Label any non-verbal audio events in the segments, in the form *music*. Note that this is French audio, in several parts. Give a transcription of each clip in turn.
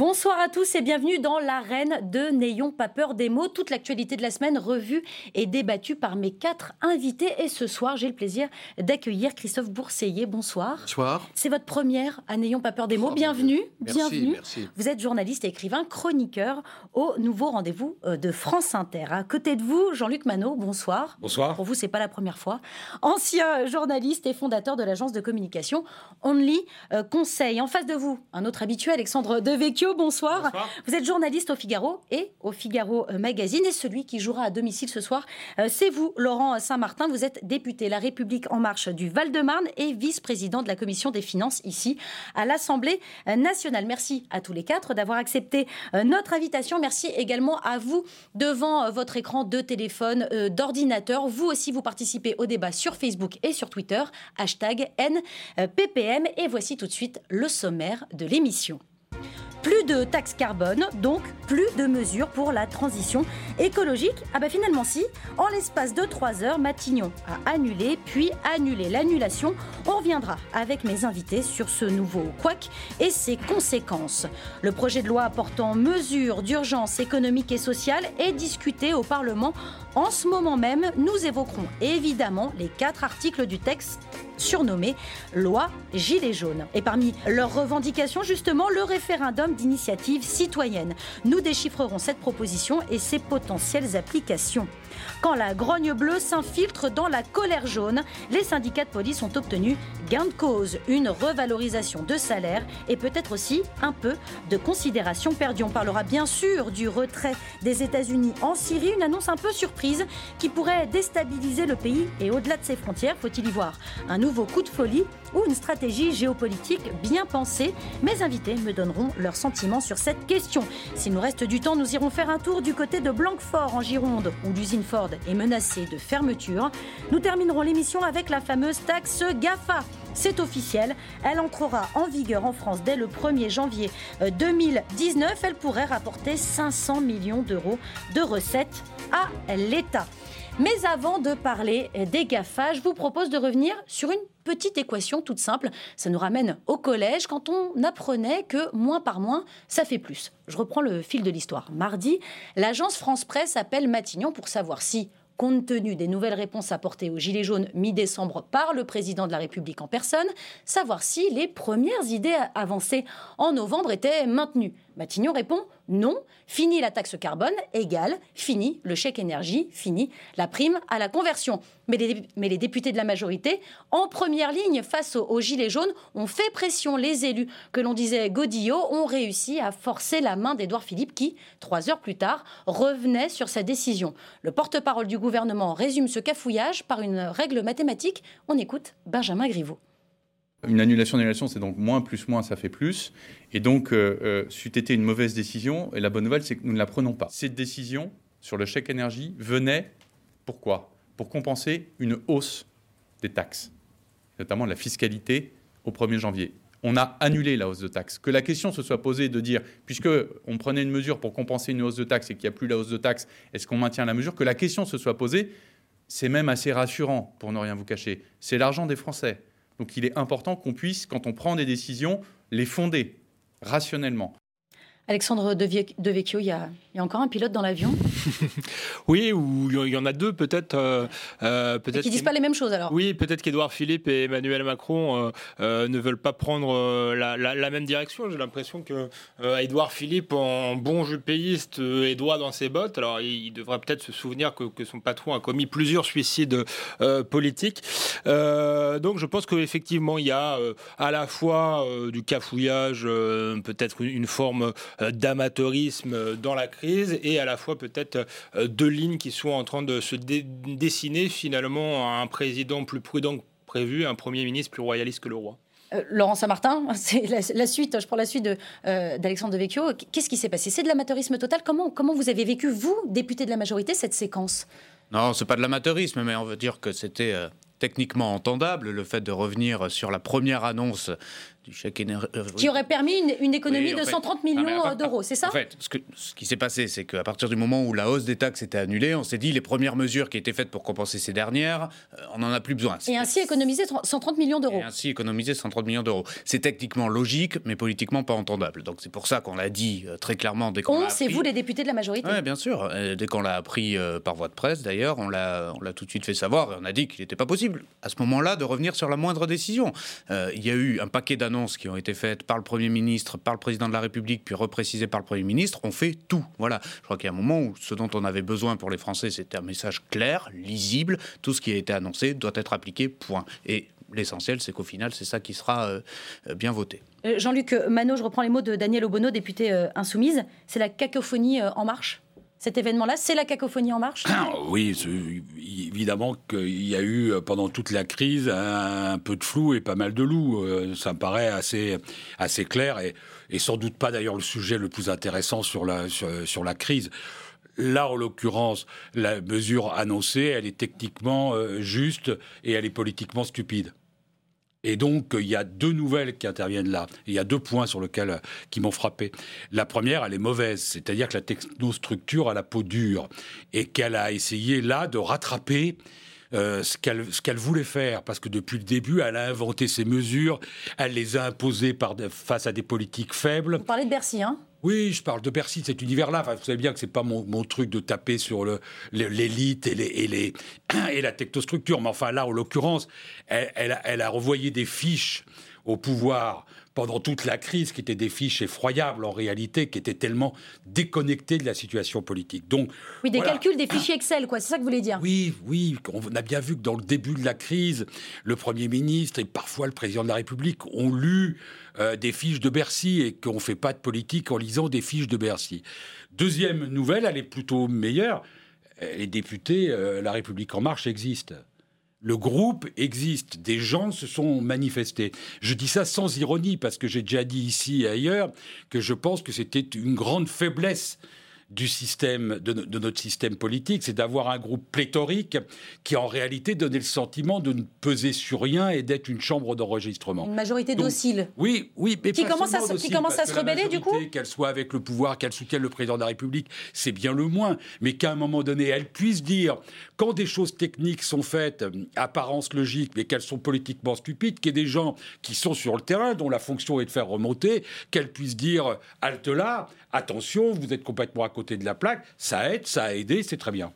Bonsoir à tous et bienvenue dans l'arène de N'ayons pas peur des mots. Toute l'actualité de la semaine revue et débattue par mes quatre invités. Et ce soir, j'ai le plaisir d'accueillir Christophe Bourseiller. Bonsoir. Bonsoir. C'est votre première à N'ayons pas peur des mots. Oh, bienvenue. merci, bienvenue. merci. Vous êtes journaliste et écrivain, chroniqueur au nouveau rendez-vous euh, de France Inter. À côté de vous, Jean-Luc Manot. Bonsoir. Bonsoir. Pour vous, c'est pas la première fois. Ancien journaliste et fondateur de l'agence de communication Only euh, Conseil. En face de vous, un autre habitué, Alexandre Devecchio. Bonsoir. Bonsoir. Vous êtes journaliste au Figaro et au Figaro euh, Magazine. Et celui qui jouera à domicile ce soir, euh, c'est vous, Laurent Saint-Martin. Vous êtes député La République En Marche du Val-de-Marne et vice-président de la Commission des Finances ici à l'Assemblée nationale. Merci à tous les quatre d'avoir accepté euh, notre invitation. Merci également à vous devant votre écran de téléphone, d'ordinateur. Vous aussi, vous participez au débat sur Facebook et sur Twitter. Hashtag NPPM. Et voici tout de suite le sommaire de l'émission. Plus de taxes carbone, donc plus de mesures pour la transition écologique. Ah bah finalement si, en l'espace de 3 heures, Matignon a annulé, puis annulé l'annulation. On reviendra avec mes invités sur ce nouveau couac et ses conséquences. Le projet de loi portant mesures d'urgence économique et sociale est discuté au Parlement. En ce moment même, nous évoquerons évidemment les quatre articles du texte surnommé loi Gilets jaunes. Et parmi leurs revendications, justement, le référendum d'initiative citoyenne. Nous déchiffrerons cette proposition et ses potentielles applications. Quand la grogne bleue s'infiltre dans la colère jaune, les syndicats de police ont obtenu gain de cause, une revalorisation de salaire et peut-être aussi un peu de considération perdue. On parlera bien sûr du retrait des États-Unis en Syrie, une annonce un peu surprise qui pourrait déstabiliser le pays et au-delà de ses frontières, faut-il y voir un nouveau coup de folie ou une stratégie géopolitique bien pensée? Mes invités me donneront leurs sentiments sur cette question. S'il nous reste du temps, nous irons faire un tour du côté de Blanquefort en Gironde, où l'usine Ford est menacée de fermeture. Nous terminerons l'émission avec la fameuse taxe GAFA. C'est officiel, elle entrera en vigueur en France dès le 1er janvier euh, 2019. Elle pourrait rapporter 500 millions d'euros de recettes à l'État. Mais avant de parler des GAFA, je vous propose de revenir sur une petite équation toute simple. Ça nous ramène au collège quand on apprenait que moins par moins, ça fait plus. Je reprends le fil de l'histoire. Mardi, l'agence France Presse appelle Matignon pour savoir si compte tenu des nouvelles réponses apportées aux Gilets jaunes mi-décembre par le président de la République en personne, savoir si les premières idées avancées en novembre étaient maintenues. Matignon répond non, fini la taxe carbone, égale, fini le chèque énergie, fini la prime à la conversion. Mais les, députés de la majorité, en première ligne face aux, Gilets jaunes, ont fait pression. Les élus, que l'on disait godillots, ont réussi à forcer la main d'Édouard Philippe qui, trois heures plus tard, revenait sur sa décision. Le porte-parole du gouvernement résume ce cafouillage par une règle mathématique. On écoute Benjamin Griveaux. Une annulation d'annulation, c'est donc moins plus moins, ça fait plus. Et donc, euh, euh, c'eût été une mauvaise décision. Et la bonne nouvelle, c'est que nous ne la prenons pas. Cette décision sur le chèque énergie venait, pourquoi? Pour compenser une hausse des taxes, notamment la fiscalité au 1er janvier. On a annulé la hausse de taxes. Que la question se soit posée de dire, puisque on prenait une mesure pour compenser une hausse de taxes et qu'il n'y a plus la hausse de taxes, est-ce qu'on maintient la mesure? Que la question se soit posée, c'est même assez rassurant, pour ne rien vous cacher. C'est l'argent des Français. Donc il est important qu'on puisse, quand on prend des décisions, les fonder rationnellement. Alexandre Devecchio, il y, a, il y a encore un pilote dans l'avion *laughs* Oui, ou il y en a deux peut-être. Euh, euh, peut Qui disent pas les mêmes choses alors Oui, peut-être qu'Edouard Philippe et Emmanuel Macron euh, euh, ne veulent pas prendre euh, la, la, la, même direction. J'ai l'impression que Edouard Philippe, en bon jupéiste, est droit dans ses bottes. Alors il, il devrait peut-être se souvenir que, que, son patron a commis plusieurs suicides politiques. donc je pense qu'effectivement, il y a à la fois du cafouillage, peut-être une, une forme d'amateurisme dans la crise et à la fois peut-être deux lignes qui sont en train de se dé dessiner finalement à un président plus prudent que prévu, un premier ministre plus royaliste que le roi. Euh, Laurent Saint-Martin, *laughs* c'est la, la, suite, je prends la suite euh, d'Alexandre Devecchio. Qu'est-ce qui s'est passé? C'est de l'amateurisme total? Comment, comment vous avez vécu, vous, député de la majorité, cette séquence? Non, c'est pas de l'amateurisme, mais on veut dire que c'était euh, techniquement entendable le fait de revenir sur la première annonce du chèque énergie. Qui aurait permis une, économie de 130 millions d'euros, c'est ça En fait, ce, que, ce qui s'est passé, c'est qu'à partir du moment où la hausse des taxes était annulée, on s'est dit les premières mesures qui étaient faites pour compenser ces dernières, on n'en a plus besoin. Et ainsi économiser 130 millions d'euros. Et ainsi économiser 130 millions d'euros. C'est techniquement logique, mais politiquement pas entendable. Donc c'est pour ça qu'on l'a dit très clairement dès qu'on On, c'est vous les députés de la majorité. Oui, bien sûr. dès qu'on l'a appris par voie de presse, d'ailleurs, on l'a tout de suite fait savoir et on a dit qu'il n'était pas possible à ce moment-là de revenir sur la moindre décision. Euh, il y a eu un paquet d'annonces qui ont été faites par le Premier ministre, par le Président de la République, puis reprécisées par le Premier ministre. On fait tout. Voilà. Je crois qu'il y a un moment où ce dont on avait besoin pour les Français, c'était un message clair, lisible. Tout ce qui a été annoncé doit être appliqué, point. Et l'essentiel, c'est qu'au final, c'est ça qui sera euh, bien voté. Euh, Jean-Luc Manot, je reprends les mots de Daniel Obono, député insoumise. C'est la cacophonie en marche? Cet événement-là C'est la cacophonie en marche ah, Oui, évidemment qu'il y a eu euh, pendant toute la crise un, peu de flou et pas mal de loups. Euh, ça me paraît assez, assez clair et, sans doute pas d'ailleurs le sujet le plus intéressant sur la, sur, la crise. Là, en l'occurrence, la mesure annoncée, elle est techniquement euh, juste et elle est politiquement stupide. Et donc, il y a deux nouvelles qui interviennent là. Il y a deux points sur lesquels euh, qui m'ont frappé. La première, elle est mauvaise, c'est-à-dire que la technostructure a la peau dure et qu'elle a essayé là de rattraper euh, ce qu'elle voulait faire, parce que depuis le début, elle a inventé ses mesures, elle les a imposées par, face à des politiques faibles. Vous parlez de Bercy, hein? Oui, je parle de Bercy, cet univers-là. vous savez bien que c'est pas mon, truc de taper sur l'élite et, les, et, les, *clears throat* et la technostructure. Mais enfin, là, en l'occurrence, elle, elle, a revoyé des fiches au pouvoir pendant toute la crise, qui étaient des fiches effroyables en réalité, qui étaient tellement déconnectées de la situation politique. Donc, oui, des calculs, des fichiers Excel, quoi. C'est ça que vous voulez dire? Oui, oui. On a bien vu que dans le début de la crise, le Premier ministre et parfois le Président de la République ont lu euh, des fiches de Bercy et qu'on ne fait pas de politique en lisant des fiches de Bercy. Deuxième nouvelle, elle est plutôt meilleure. Les députés, euh, La République en marche existe. Le groupe existe, des gens se sont manifestés. Je dis ça sans ironie parce que j'ai déjà dit ici et ailleurs que je pense que c'était une grande faiblesse du système, de, notre système politique, c'est d'avoir un groupe pléthorique qui en réalité donnait le sentiment de ne peser sur rien et d'être une chambre d'enregistrement. Une majorité docile. Oui, oui, mais qui commence à, qui commence à se rebeller du coup. Qu'elle soit avec le pouvoir, qu'elle soutienne le président de la République, c'est bien le moins, mais qu'à un moment donné, elle puisse dire quand des choses techniques sont faites, apparence logique, mais qu'elles sont politiquement stupides, qu'il y ait des gens qui sont sur le terrain, dont la fonction est de faire remonter, qu'elle puisse dire halte là, attention, vous êtes complètement à côté de la plaque, ça aide, ça a aidé, c'est très bien.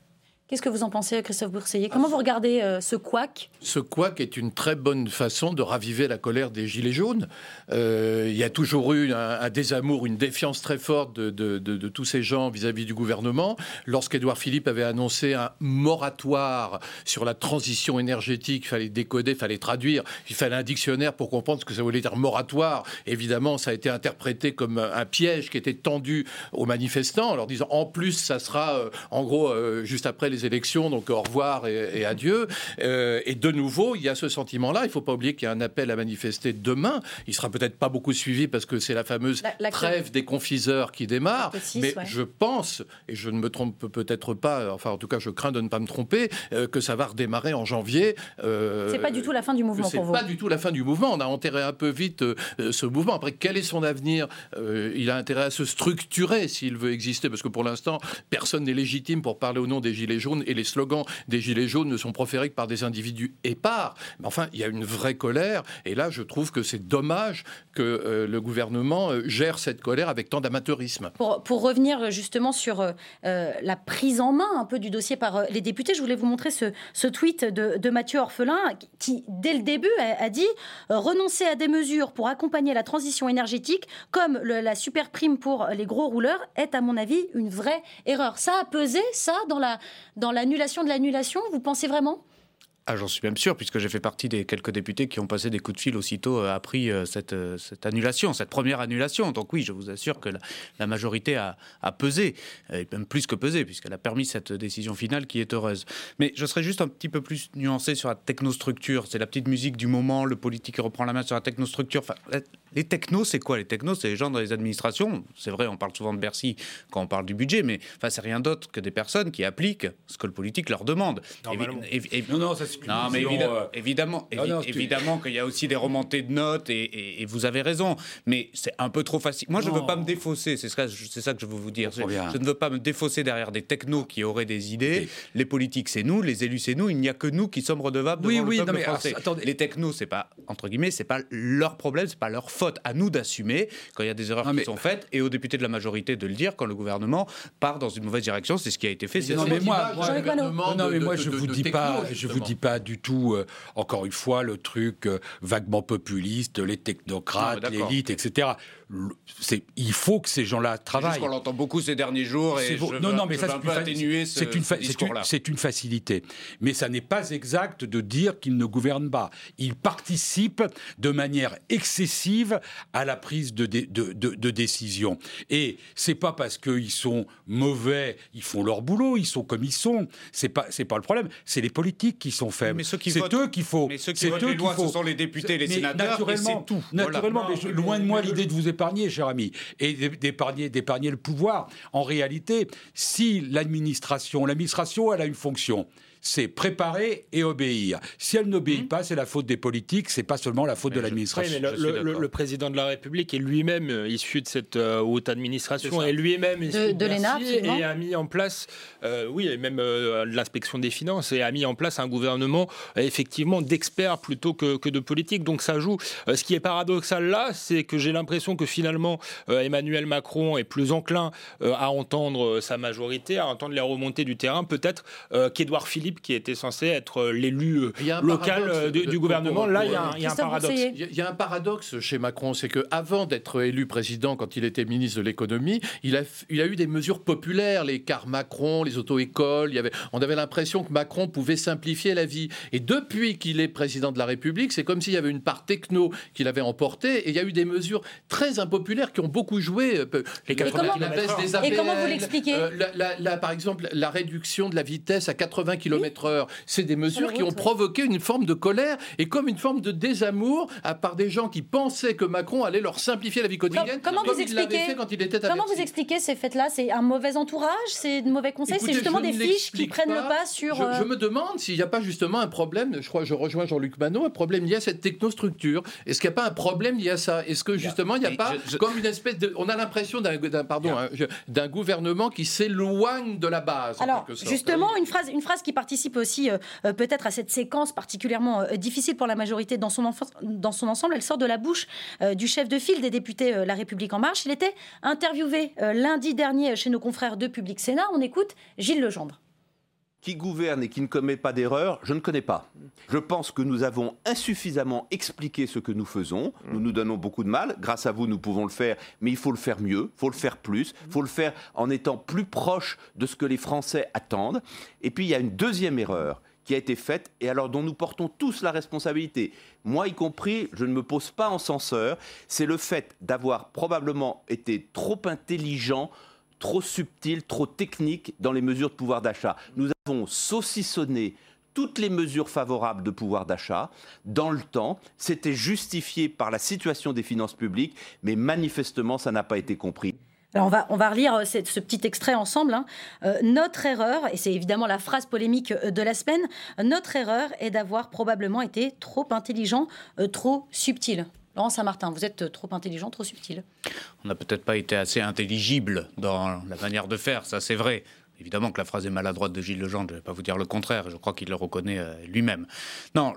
Qu'est-ce que vous en pensez, Christophe Bourseiller Comment vous regardez euh, ce couac? Ce couac est une très bonne façon de raviver la colère des Gilets jaunes. Euh, il y a toujours eu un, désamour, une défiance très forte de, tous ces gens vis-à-vis du gouvernement. Lorsqu'Édouard Philippe avait annoncé un moratoire sur la transition énergétique, il fallait décoder, il fallait traduire, il fallait un dictionnaire pour comprendre ce que ça voulait dire moratoire. Évidemment, ça a été interprété comme un piège qui était tendu aux manifestants, en leur disant en plus, ça sera euh, en gros juste après les élections, donc au revoir et, adieu. Euh, et de nouveau, il y a ce sentiment-là. Il ne faut pas oublier qu'il y a un appel à manifester demain. Il sera peut-être pas beaucoup suivi parce que c'est la fameuse trêve des confiseurs qui démarre. mais je pense, et je ne me trompe peut-être pas, enfin en tout cas je crains de ne pas me tromper, euh, que ça va redémarrer en janvier. Euh, c'est pas du tout la fin du mouvement pour vous. C'est pas du tout la fin du mouvement. On a enterré un peu vite euh, ce mouvement. Après, quel est son avenir Il a intérêt à se structurer s'il veut exister, parce que pour l'instant, personne n'est légitime pour parler au nom des Gilets et les slogans des Gilets jaunes ne sont proférés que par des individus épars. Mais enfin, il y a une vraie colère. Et là, je trouve que c'est dommage que euh, le gouvernement euh, gère cette colère avec tant d'amateurisme. Pour, revenir justement sur euh, la prise en main un peu du dossier par les députés, je voulais vous montrer ce, tweet de, Mathieu Orphelin qui, dès le début, a, dit renoncer à des mesures pour accompagner la transition énergétique, comme la super prime pour les gros rouleurs, est à mon avis une vraie erreur. Ça a pesé, ça, dans la, dans l'annulation de l'annulation Vous pensez vraiment ah, j'en suis même sûr, puisque j'ai fait partie des quelques députés qui ont passé des coups de fil aussitôt euh, appris euh, cette, euh, cette annulation, cette première annulation. Donc oui, je vous assure que la, majorité a, a, pesé, et même plus que pesé, puisqu'elle a permis cette décision finale qui est heureuse. Mais je serais juste un petit peu plus nuancé sur la technostructure. C'est la petite musique du moment, le politique reprend la main sur la technostructure. Enfin, les technos, c'est quoi Les technos, c'est les gens dans les administrations. C'est vrai, on parle souvent de Bercy quand on parle du budget, mais enfin, c'est rien d'autre que des personnes qui appliquent ce que le politique leur demande. non, non, ça exclusion. Non, mais évidemment, euh, évidemment, non, évidemment qu'il y a aussi des remontées de notes et, et- et vous avez raison. Mais c'est un peu trop facile. Moi, je ne veux pas me défausser. C'est ça, que je veux vous dire. Je, bien. je ne veux pas me défausser derrière des technos qui auraient des idées. Les politiques, c'est nous. Les élus, c'est nous. Il n'y a que nous qui sommes redevables Oui, devant oui, le non, peuple mais alors, français. attendez. Les technos, c'est pas entre guillemets, c'est pas leur problème, c'est pas leur faute. À nous d'assumer quand il y a des erreurs Non, qui mais- sont faites et aux députés de la majorité de le dire quand le gouvernement part dans une mauvaise direction. C'est ce qui a été fait. Non, mais moi, moi. Non, mais moi, je vous dis pas, je vous dis pas du tout. euh, encore une fois, le truc euh, vaguement populiste, les technocrates, l'élite, etc. Il faut que ces gens-là C'est juste travaillent. qu'on l'entend beaucoup ces derniers jours et C'est je faux. veux, non, non, mais je ça, c'est un une, fa- atténuer ce, une, une- facilité. Mais ça n'est pas exact de dire qu'ils ne gouvernent pas. Ils participent de manière excessive à la prise de, dé- de, de- de décision. Et c'est pas parce qu'ils sont mauvais, ils font leur boulot, ils sont comme ils sont. C'est pas, c'est pas le problème. C'est les politiques qui sont faibles. C'est eux qu'il faut. Mais ceux qui votent eux les lois, faut. ce sont les députés, les Mais sénateurs, naturellement, tout. Voilà. Naturellement, mais je- loin de moi l'idée de vous épargner, cher ami, et d'épargner, d'épargner le pouvoir. En réalité, si l'administration, l'administration, elle a une fonction. C'est préparer et obéir. Si elle n'obéit pas, c'est la faute des politiques, c'est pas seulement la faute de Oui, l'administration. mais le, le- le- d'accord. le président de la République est lui-même euh, issu de cette euh, haute administration et lui-même issu De- de, de l'ENA, et a mis en place, euh, oui, et même euh, de l'inspection des finances et a mis en place un gouvernement euh, effectivement d'experts plutôt que, que de politiques. Donc ça joue. Euh, ce qui est paradoxal là, c'est que j'ai l'impression que finalement euh, Emmanuel Macron est plus enclin euh, à entendre sa majorité, à entendre les remontées du terrain, peut-être euh, qu'Édouard Philippe, qui était censé être euh, l'élu euh, local euh, du, de- du gouvernement. Là, il y a un, il y a un paradoxe. Il y a- il y a un paradoxe chez Macron, c'est que avant d'être élu président, quand il était ministre de l'économie, il a, il a eu des mesures populaires, les cars Macron, les auto-écoles. Il y avait, on avait l'impression que Macron pouvait simplifier la vie. Et depuis qu'il est président de la République, c'est comme s'il y avait une part techno qu'il avait emportée. Et il y a eu des mesures très impopulaires qui ont beaucoup joué. euh, Les la- 80 la baisse des Et comment vous l'expliquez euh, la- la- la- Par exemple, la réduction de la vitesse à 80 km/h. C'est des mesures qui ont provoqué une forme de colère et comme une forme de désamour à part des gens qui pensaient que Macron allait leur simplifier la vie quotidienne. comment comme vous expliquez- fait quand il était à Comment Bercy. vous expliquez ces faits-là C'est un mauvais entourage? C'est de mauvais conseils? C'est justement des fiches qui prennent le pas sur. Je, euh, je me demande s'il n'y a pas justement un problème, je crois, je rejoins Jean-Luc Manot, un problème lié à cette technostructure. Est-ce qu'il n'y a pas un problème lié à ça? Est-ce que justement il n'y a pas je- je- comme une espèce de, on a l'impression d'un, pardon, hein, d'un gouvernement qui s'éloigne de la base. en Alors, quelque sorte. justement, une phrase, une phrase qui participe aussi euh, euh, peut-être à cette séquence particulièrement euh, difficile pour la majorité dans son, dans son ensemble, elle sort de la bouche du chef de file des députés La République En Marche. Il était interviewé lundi dernier chez nos confrères de Public Sénat. On écoute Gilles Legendre. Qui gouverne et qui ne commet pas d'erreur, je ne connais pas. Je pense que nous avons insuffisamment expliqué ce que nous faisons. Nous nous donnons beaucoup de mal. Grâce à vous, nous pouvons le faire, mais il faut le faire mieux, il faut le faire plus, il faut le faire en étant plus proche de ce que les Français attendent. Et puis, il y a une deuxième erreur qui a été faite et alors dont nous portons tous la responsabilité. Moi y compris, je ne me pose pas en censeur, c'est le fait d'avoir probablement été trop intelligent trop subtil, trop technique dans les mesures de pouvoir d'achat. Nous avons saucissonné toutes les mesures favorables de pouvoir d'achat dans le temps. C'était justifié par la situation des finances publiques, mais manifestement, ça n'a pas été compris. Alors on va, on va relire euh, ce petit extrait ensemble. hein. Euh, notre erreur, et c'est évidemment la phrase polémique euh, de la semaine, notre erreur est d'avoir probablement été trop intelligent, trop subtil. Laurent Saint-Martin, vous êtes euh, trop intelligent, trop subtil. On n'a peut-être pas été assez intelligible dans la manière de faire, ça c'est vrai. Évidemment que la phrase est maladroite de Gilles Legendre, je ne vais pas vous dire le contraire, je crois qu'il le reconnaît euh, lui-même. Non,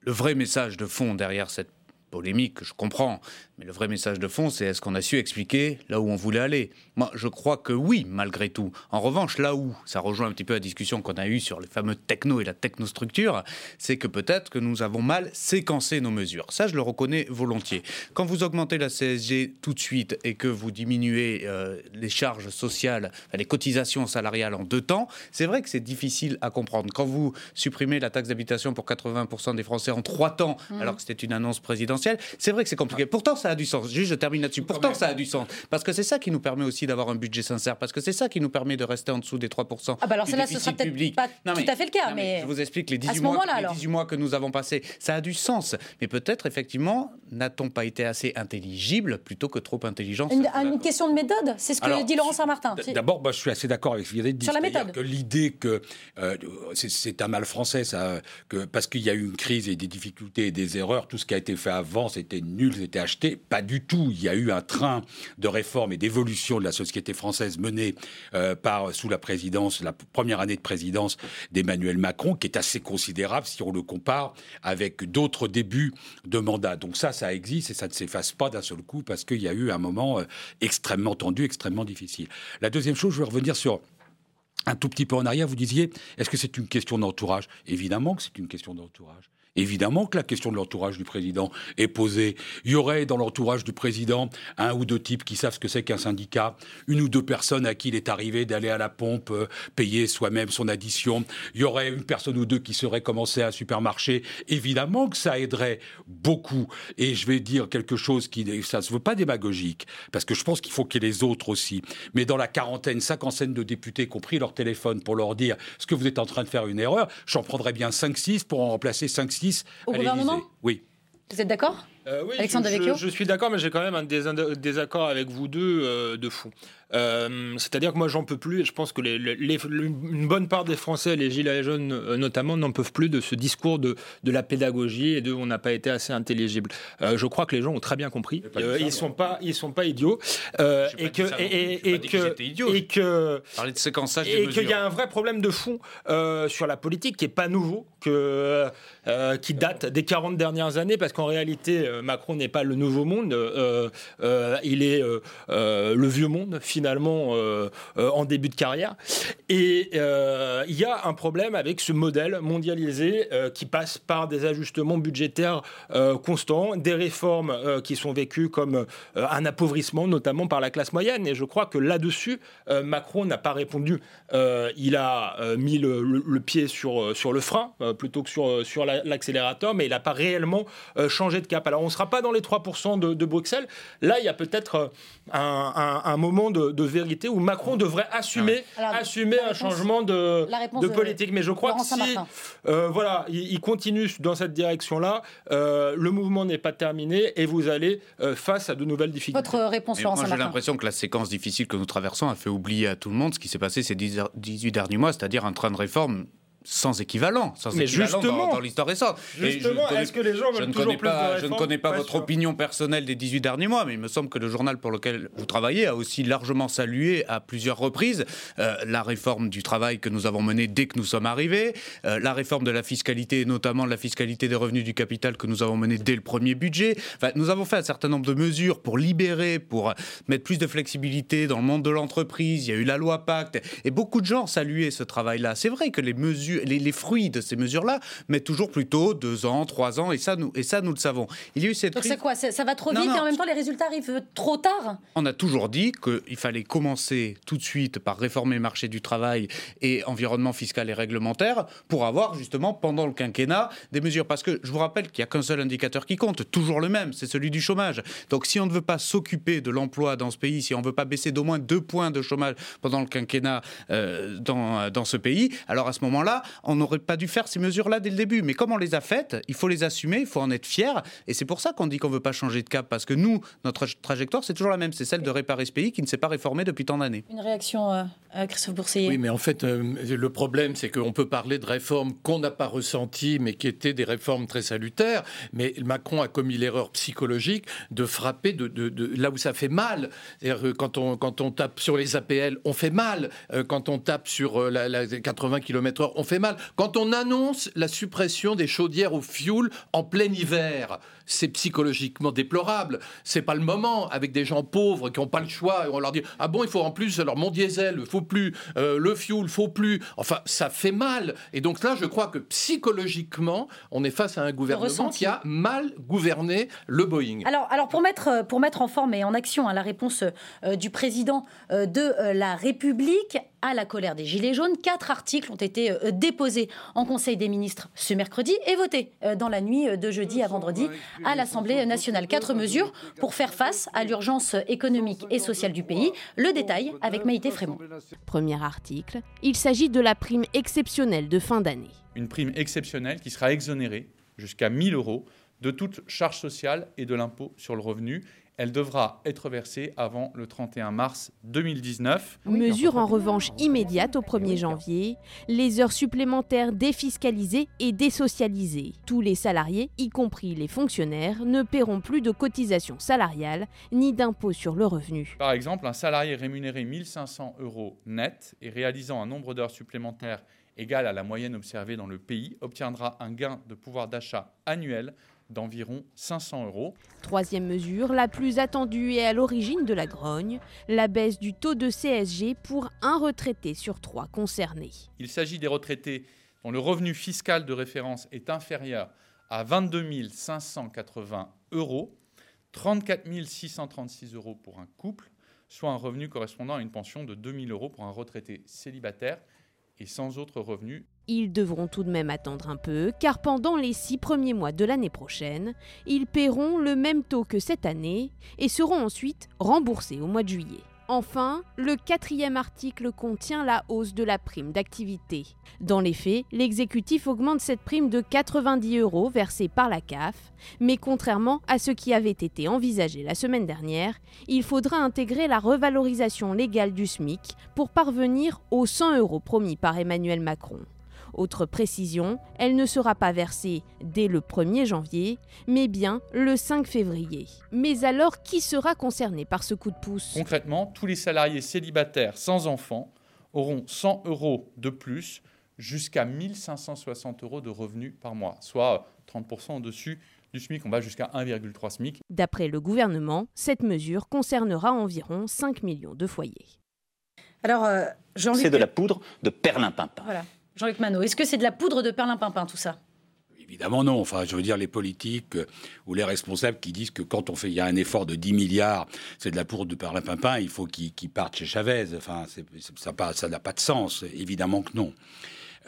le vrai message de fond derrière cette polémique, je comprends, mais le vrai message de fond, c'est est-ce qu'on a su expliquer là où on voulait aller? Moi, je crois que oui, malgré tout. En revanche, là où ça rejoint un petit peu la discussion qu'on a eue sur les fameux techno et la technostructure, c'est que peut-être que nous avons mal séquencé nos mesures. Ça, je le reconnais volontiers. Quand vous augmentez la CSG tout de suite et que vous diminuez euh, les charges sociales, les cotisations salariales en deux temps, c'est vrai que c'est difficile à comprendre. Quand vous supprimez la taxe d'habitation pour 80% des Français en trois temps, alors que c'était une annonce présidentielle, présidentielle. C'est vrai que c'est compliqué. Pourtant, ça a du sens. Juste, je termine là-dessus. Pourtant, ça a du sens. Parce que c'est ça qui nous permet aussi d'avoir un budget sincère. Parce que c'est ça qui nous permet de rester en dessous des 3%. Ah bah alors celle-là, ce sera peut-être public. pas Non, mais- tout à fait le cas, non, mais Je vous explique les à 18, ce mois, moment-là, les alors. 18 mois que nous avons passés. Ça a du sens. Mais peut-être, effectivement, n'a-t-on pas été assez intelligible plutôt que trop intelligent Une, une question de méthode, c'est ce que Alors, dit Laurent Saint-Martin. D'abord, je suis assez d'accord avec ce vous avez dit. Sur la méthode. Que l'idée que euh, c'est- c'est un mal français, ça, que parce qu'il y a eu une crise et des difficultés et des erreurs, tout ce qui a été fait avant, c'était nul, c'était acheté. Pas du tout. Il y a eu un train de réforme et d'évolution de la société française menée euh, par sous la présidence, la première année de présidence d'Emmanuel Macron, qui est assez considérable si on le compare avec d'autres débuts de mandat. Donc ça, ça existe et ça ne s'efface pas d'un seul coup parce qu'il y a eu un moment euh, extrêmement tendu, extrêmement difficile. La deuxième chose, je vais revenir sur un tout petit peu en arrière, vous disiez, est-ce que c'est une question d'entourage? Évidemment que c'est une question d'entourage. Évidemment que la question de l'entourage du président est posée. Il y aurait dans l'entourage du président un ou deux types qui savent ce que c'est qu'un syndicat, une ou deux personnes à qui il est arrivé d'aller à la pompe, euh, payer soi-même son addition. Il y aurait une personne ou deux qui seraient commencé à un supermarché. Évidemment que ça aiderait beaucoup. Et je vais dire quelque chose qui, ça se veut pas démagogique, parce que je pense qu'il faut qu'il y ait les autres aussi. Mais dans la quarantaine, cinquantaine de députés qui ont pris leur téléphone pour leur dire ce que vous êtes en train de faire une erreur, j'en prendrais bien 5-6 pour en remplacer 5-6 Au à gouvernement. Oui. Vous êtes d'accord Euh, oui, Alexandre je, je, je suis d'accord, mais j'ai quand même un désaccord avec vous deux euh, de fond. Euh, C'est-à-dire que moi, j'en peux plus, et je pense que les, les- les- une bonne part des Français, les gilets jaunes euh, notamment, n'en peuvent plus de ce discours de, de la pédagogie et de on n'a pas été assez intelligible. Euh, je crois que les gens ont très bien compris. pas dit Euh, ça, ils sont pas, ils sont pas idiots. Euh, et que ça et, et- et dit que que j'étais idiot. et que Parler de séquençage des et mesures. qu'il y a un vrai problème de fond euh, sur la politique qui est pas nouveau, que, euh, qui date des 40 dernières années, parce qu'en réalité, Macron n'est pas le nouveau monde, euh, euh, il est euh, euh, le vieux monde, finalement, euh, euh, en début de carrière. Et euh, il y a un problème avec ce modèle mondialisé qui passe par des ajustements budgétaires constants, des réformes qui sont vécues comme un appauvrissement, notamment par la classe moyenne. Et je crois que là-dessus, Macron n'a pas répondu. Il a mis le, pied sur, sur le frein plutôt que sur, sur la- l'accélérateur, mais il n'a pas réellement changé de cap. Alors on ne sera pas dans les 3% de, Bruxelles. Là, il y a peut-être un moment de, de vérité où Macron devrait assumer, Alors, assumer un changement de, de politique. Mais je crois Laurent que si euh, voilà, il, il continue dans cette direction-là, euh, le mouvement n'est pas terminé et vous allez euh, face à de nouvelles difficultés. Votre réponse, Laurent moi, j'ai l'impression que la séquence difficile que nous traversons a fait oublier à tout le monde ce qui s'est passé ces 10 18 derniers mois, c'est-à-dire un train de réforme sans équivalent, sans Mais équivalent justement, dans, dans l'histoire récente. Je Justement, est-ce que les gens je veulent ne toujours de pas, je ne connais pas, Pas votre sûr. opinion personnelle des 18 derniers mois, mais il me semble que le journal pour lequel vous travaillez a aussi largement salué à plusieurs reprises euh, la réforme du travail que nous avons menée dès que nous sommes arrivés, euh, la réforme de la fiscalité, et notamment de la fiscalité des revenus du capital que nous avons menée dès le premier budget. Enfin, nous avons fait un certain nombre de mesures pour libérer, pour mettre plus de flexibilité dans le monde de l'entreprise. Il y a eu la loi Pacte, et beaucoup de gens saluaient ce travail-là. C'est vrai que les mesures, les, les fruits de ces mesures-là mettent toujours plutôt deux ans, trois ans, et ça, nous, et ça, nous le savons. Il y a eu cette Donc c'est quoi Ça va trop Non, vite non. et en même temps les résultats arrivent trop tard on a toujours dit qu'il fallait commencer tout de suite par réformer le marché du travail et environnement fiscal et réglementaire pour avoir justement pendant le quinquennat des mesures. Parce que je vous rappelle qu'il n'y a qu'un seul indicateur qui compte, toujours le même, c'est celui du chômage. Donc si on ne veut pas s'occuper de l'emploi dans ce pays, si on ne veut pas baisser d'au moins deux points de chômage pendant le quinquennat euh, dans, dans ce pays, alors à ce moment-là, on n'aurait pas dû faire ces mesures-là dès le début. Mais comme on les a faites, il faut les assumer, il faut en être fier. Et c'est pour ça qu'on dit qu'on ne veut pas changer de cap. Parce que nous, notre trajectoire, c'est toujours la même. C'est celle de réparer ce pays qui ne s'est pas réformé depuis tant d'années. Une réaction, euh, euh, Christophe Boursier Oui, mais en fait, euh, le problème, c'est qu'on peut parler de réformes qu'on n'a pas ressenties, mais qui étaient des réformes très salutaires. Mais Macron a commis l'erreur psychologique de frapper de, de- de là où ça fait mal. C'est-à-dire que quand on, quand on tape sur les APL, on fait mal. Euh, quand on tape sur la, la 80 km/h, on fait mal. Quand on annonce la suppression des chaudières au fioul en plein hiver, c'est psychologiquement déplorable. C'est pas le moment avec des gens pauvres qui n'ont pas le choix. Et on leur dit ah bon, il faut en plus alors mon diesel, faut plus euh, le fuel, faut plus. Enfin, ça fait mal. Et donc là, je crois que psychologiquement, on est face à un gouvernement ressenti. qui a mal gouverné le Boeing. Alors, alors pour, mettre, euh, pour mettre en forme et en action hein, la réponse euh, du président euh, de la République, à la colère des Gilets jaunes. Quatre articles ont été euh, déposés en Conseil des ministres ce mercredi et votés euh, dans la nuit de jeudi à vendredi à l'Assemblée nationale. Quatre mesures pour faire face à l'urgence économique et sociale du pays. Le détail avec Maïté Frémont. Premier article, il s'agit de la prime exceptionnelle de fin d'année. Une prime exceptionnelle qui sera exonérée jusqu'à 1000 euros de toute charge sociale et de l'impôt sur le revenu elle devra être versée avant le 31 mars 2019. Mesure en revanche immédiate au 1er janvier, les heures supplémentaires défiscalisées et désocialisées. Tous les salariés, y compris les fonctionnaires, ne paieront plus de cotisations salariales ni d'impôts sur le revenu. Par exemple, un salarié rémunéré 1500 euros net et réalisant un nombre d'heures supplémentaires égal à la moyenne observée dans le pays obtiendra un gain de pouvoir d'achat annuel d'environ 500 euros. Troisième mesure, la plus attendue et à l'origine de la grogne, la baisse du taux de CSG pour un retraité sur trois concerné. Il s'agit des retraités dont le revenu fiscal de référence est inférieur à 22 580 euros, 34 636 euros pour un couple, soit un revenu correspondant à une pension de 2 000 euros pour un retraité célibataire et sans autre revenu. Ils devront tout de même attendre un peu, car pendant les six premiers mois de l'année prochaine, ils paieront le même taux que cette année et seront ensuite remboursés au mois de juillet. Enfin, le quatrième article contient la hausse de la prime d'activité. Dans les faits, l'exécutif augmente cette prime de 90 euros versée par la CAF, mais contrairement à ce qui avait été envisagé la semaine dernière, il faudra intégrer la revalorisation légale du SMIC pour parvenir aux 100 euros promis par Emmanuel Macron. Autre précision, elle ne sera pas versée dès le 1er janvier, mais bien le 5 février. Mais alors, qui sera concerné par ce coup de pouce? Concrètement, tous les salariés célibataires sans enfants auront 100 euros de plus jusqu'à 1560 euros de revenus par mois, soit 30% au-dessus du SMIC. On va jusqu'à 1,3 SMIC. D'après le gouvernement, cette mesure concernera environ 5 millions de foyers. Alors, euh, C'est de la poudre de perlimpinpin. Voilà. Jean-Luc Manot, est-ce que c'est de la poudre de perlimpinpin tout ça? Évidemment non. Enfin, je veux dire, les politiques euh, ou les responsables qui disent que quand on fait, il y a un effort de 10 milliards, c'est de la poudre de perlimpinpin, il faut qu'ils partent chez Chavez. Enfin, ça n'a pas de sens. Évidemment que non.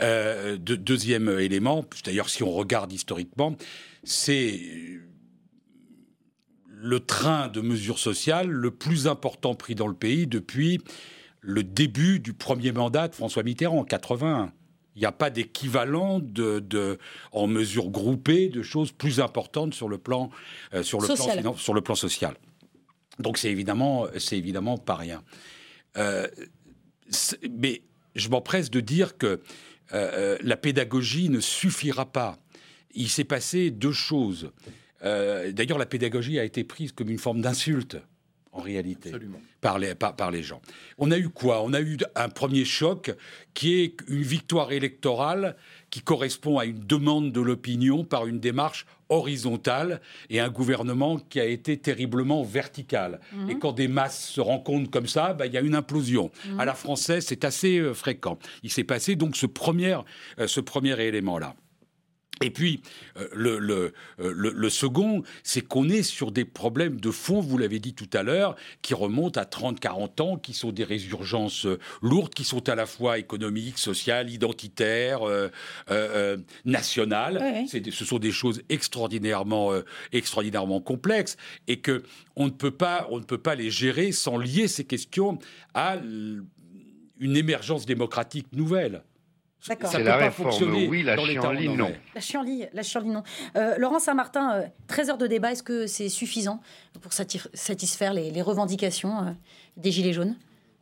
Euh, deuxième élément, d'ailleurs, si on regarde historiquement, c'est le train de mesures sociales le plus important pris dans le pays depuis le début du premier mandat de François Mitterrand, en 81. Il n'y a pas d'équivalent de, en mesure groupée de choses plus importantes sur le plan, euh, sur le plan, sur le plan social. Donc c'est évidemment, c'est évidemment pas rien. Euh, mais je m'empresse de dire que euh, la pédagogie ne suffira pas. Il s'est passé deux choses. D'ailleurs, la pédagogie a été prise comme une forme d'insulte en réalité, par les, par, les gens. On a eu quoi? On a eu un premier choc qui est une victoire électorale qui correspond à une demande de l'opinion par une démarche horizontale et un gouvernement qui a été terriblement vertical. Mhm. Et quand des masses se rencontrent comme ça, bah, il y a une implosion. Mhm. À la française, c'est assez euh, fréquent. Il s'est passé donc ce premier, euh, ce premier élément-là. Et puis, euh, euh, le, le, second, c'est qu'on est sur des problèmes de fond, vous l'avez dit tout à l'heure, qui remontent à 30-40 ans, qui sont des résurgences euh, lourdes, qui sont à la fois économiques, sociales, identitaires, nationales. ce sont des choses extraordinairement, extraordinairement complexes et que on ne, peut pas, on ne peut pas les gérer sans lier ces questions à une émergence démocratique nouvelle. C'est la réforme, oui, la chienlit, non. La chienlit, la non. Euh, Laurent Saint-Martin, 13 euh, heures de débat, est-ce que c'est suffisant pour satisfaire les, revendications euh, des Gilets jaunes?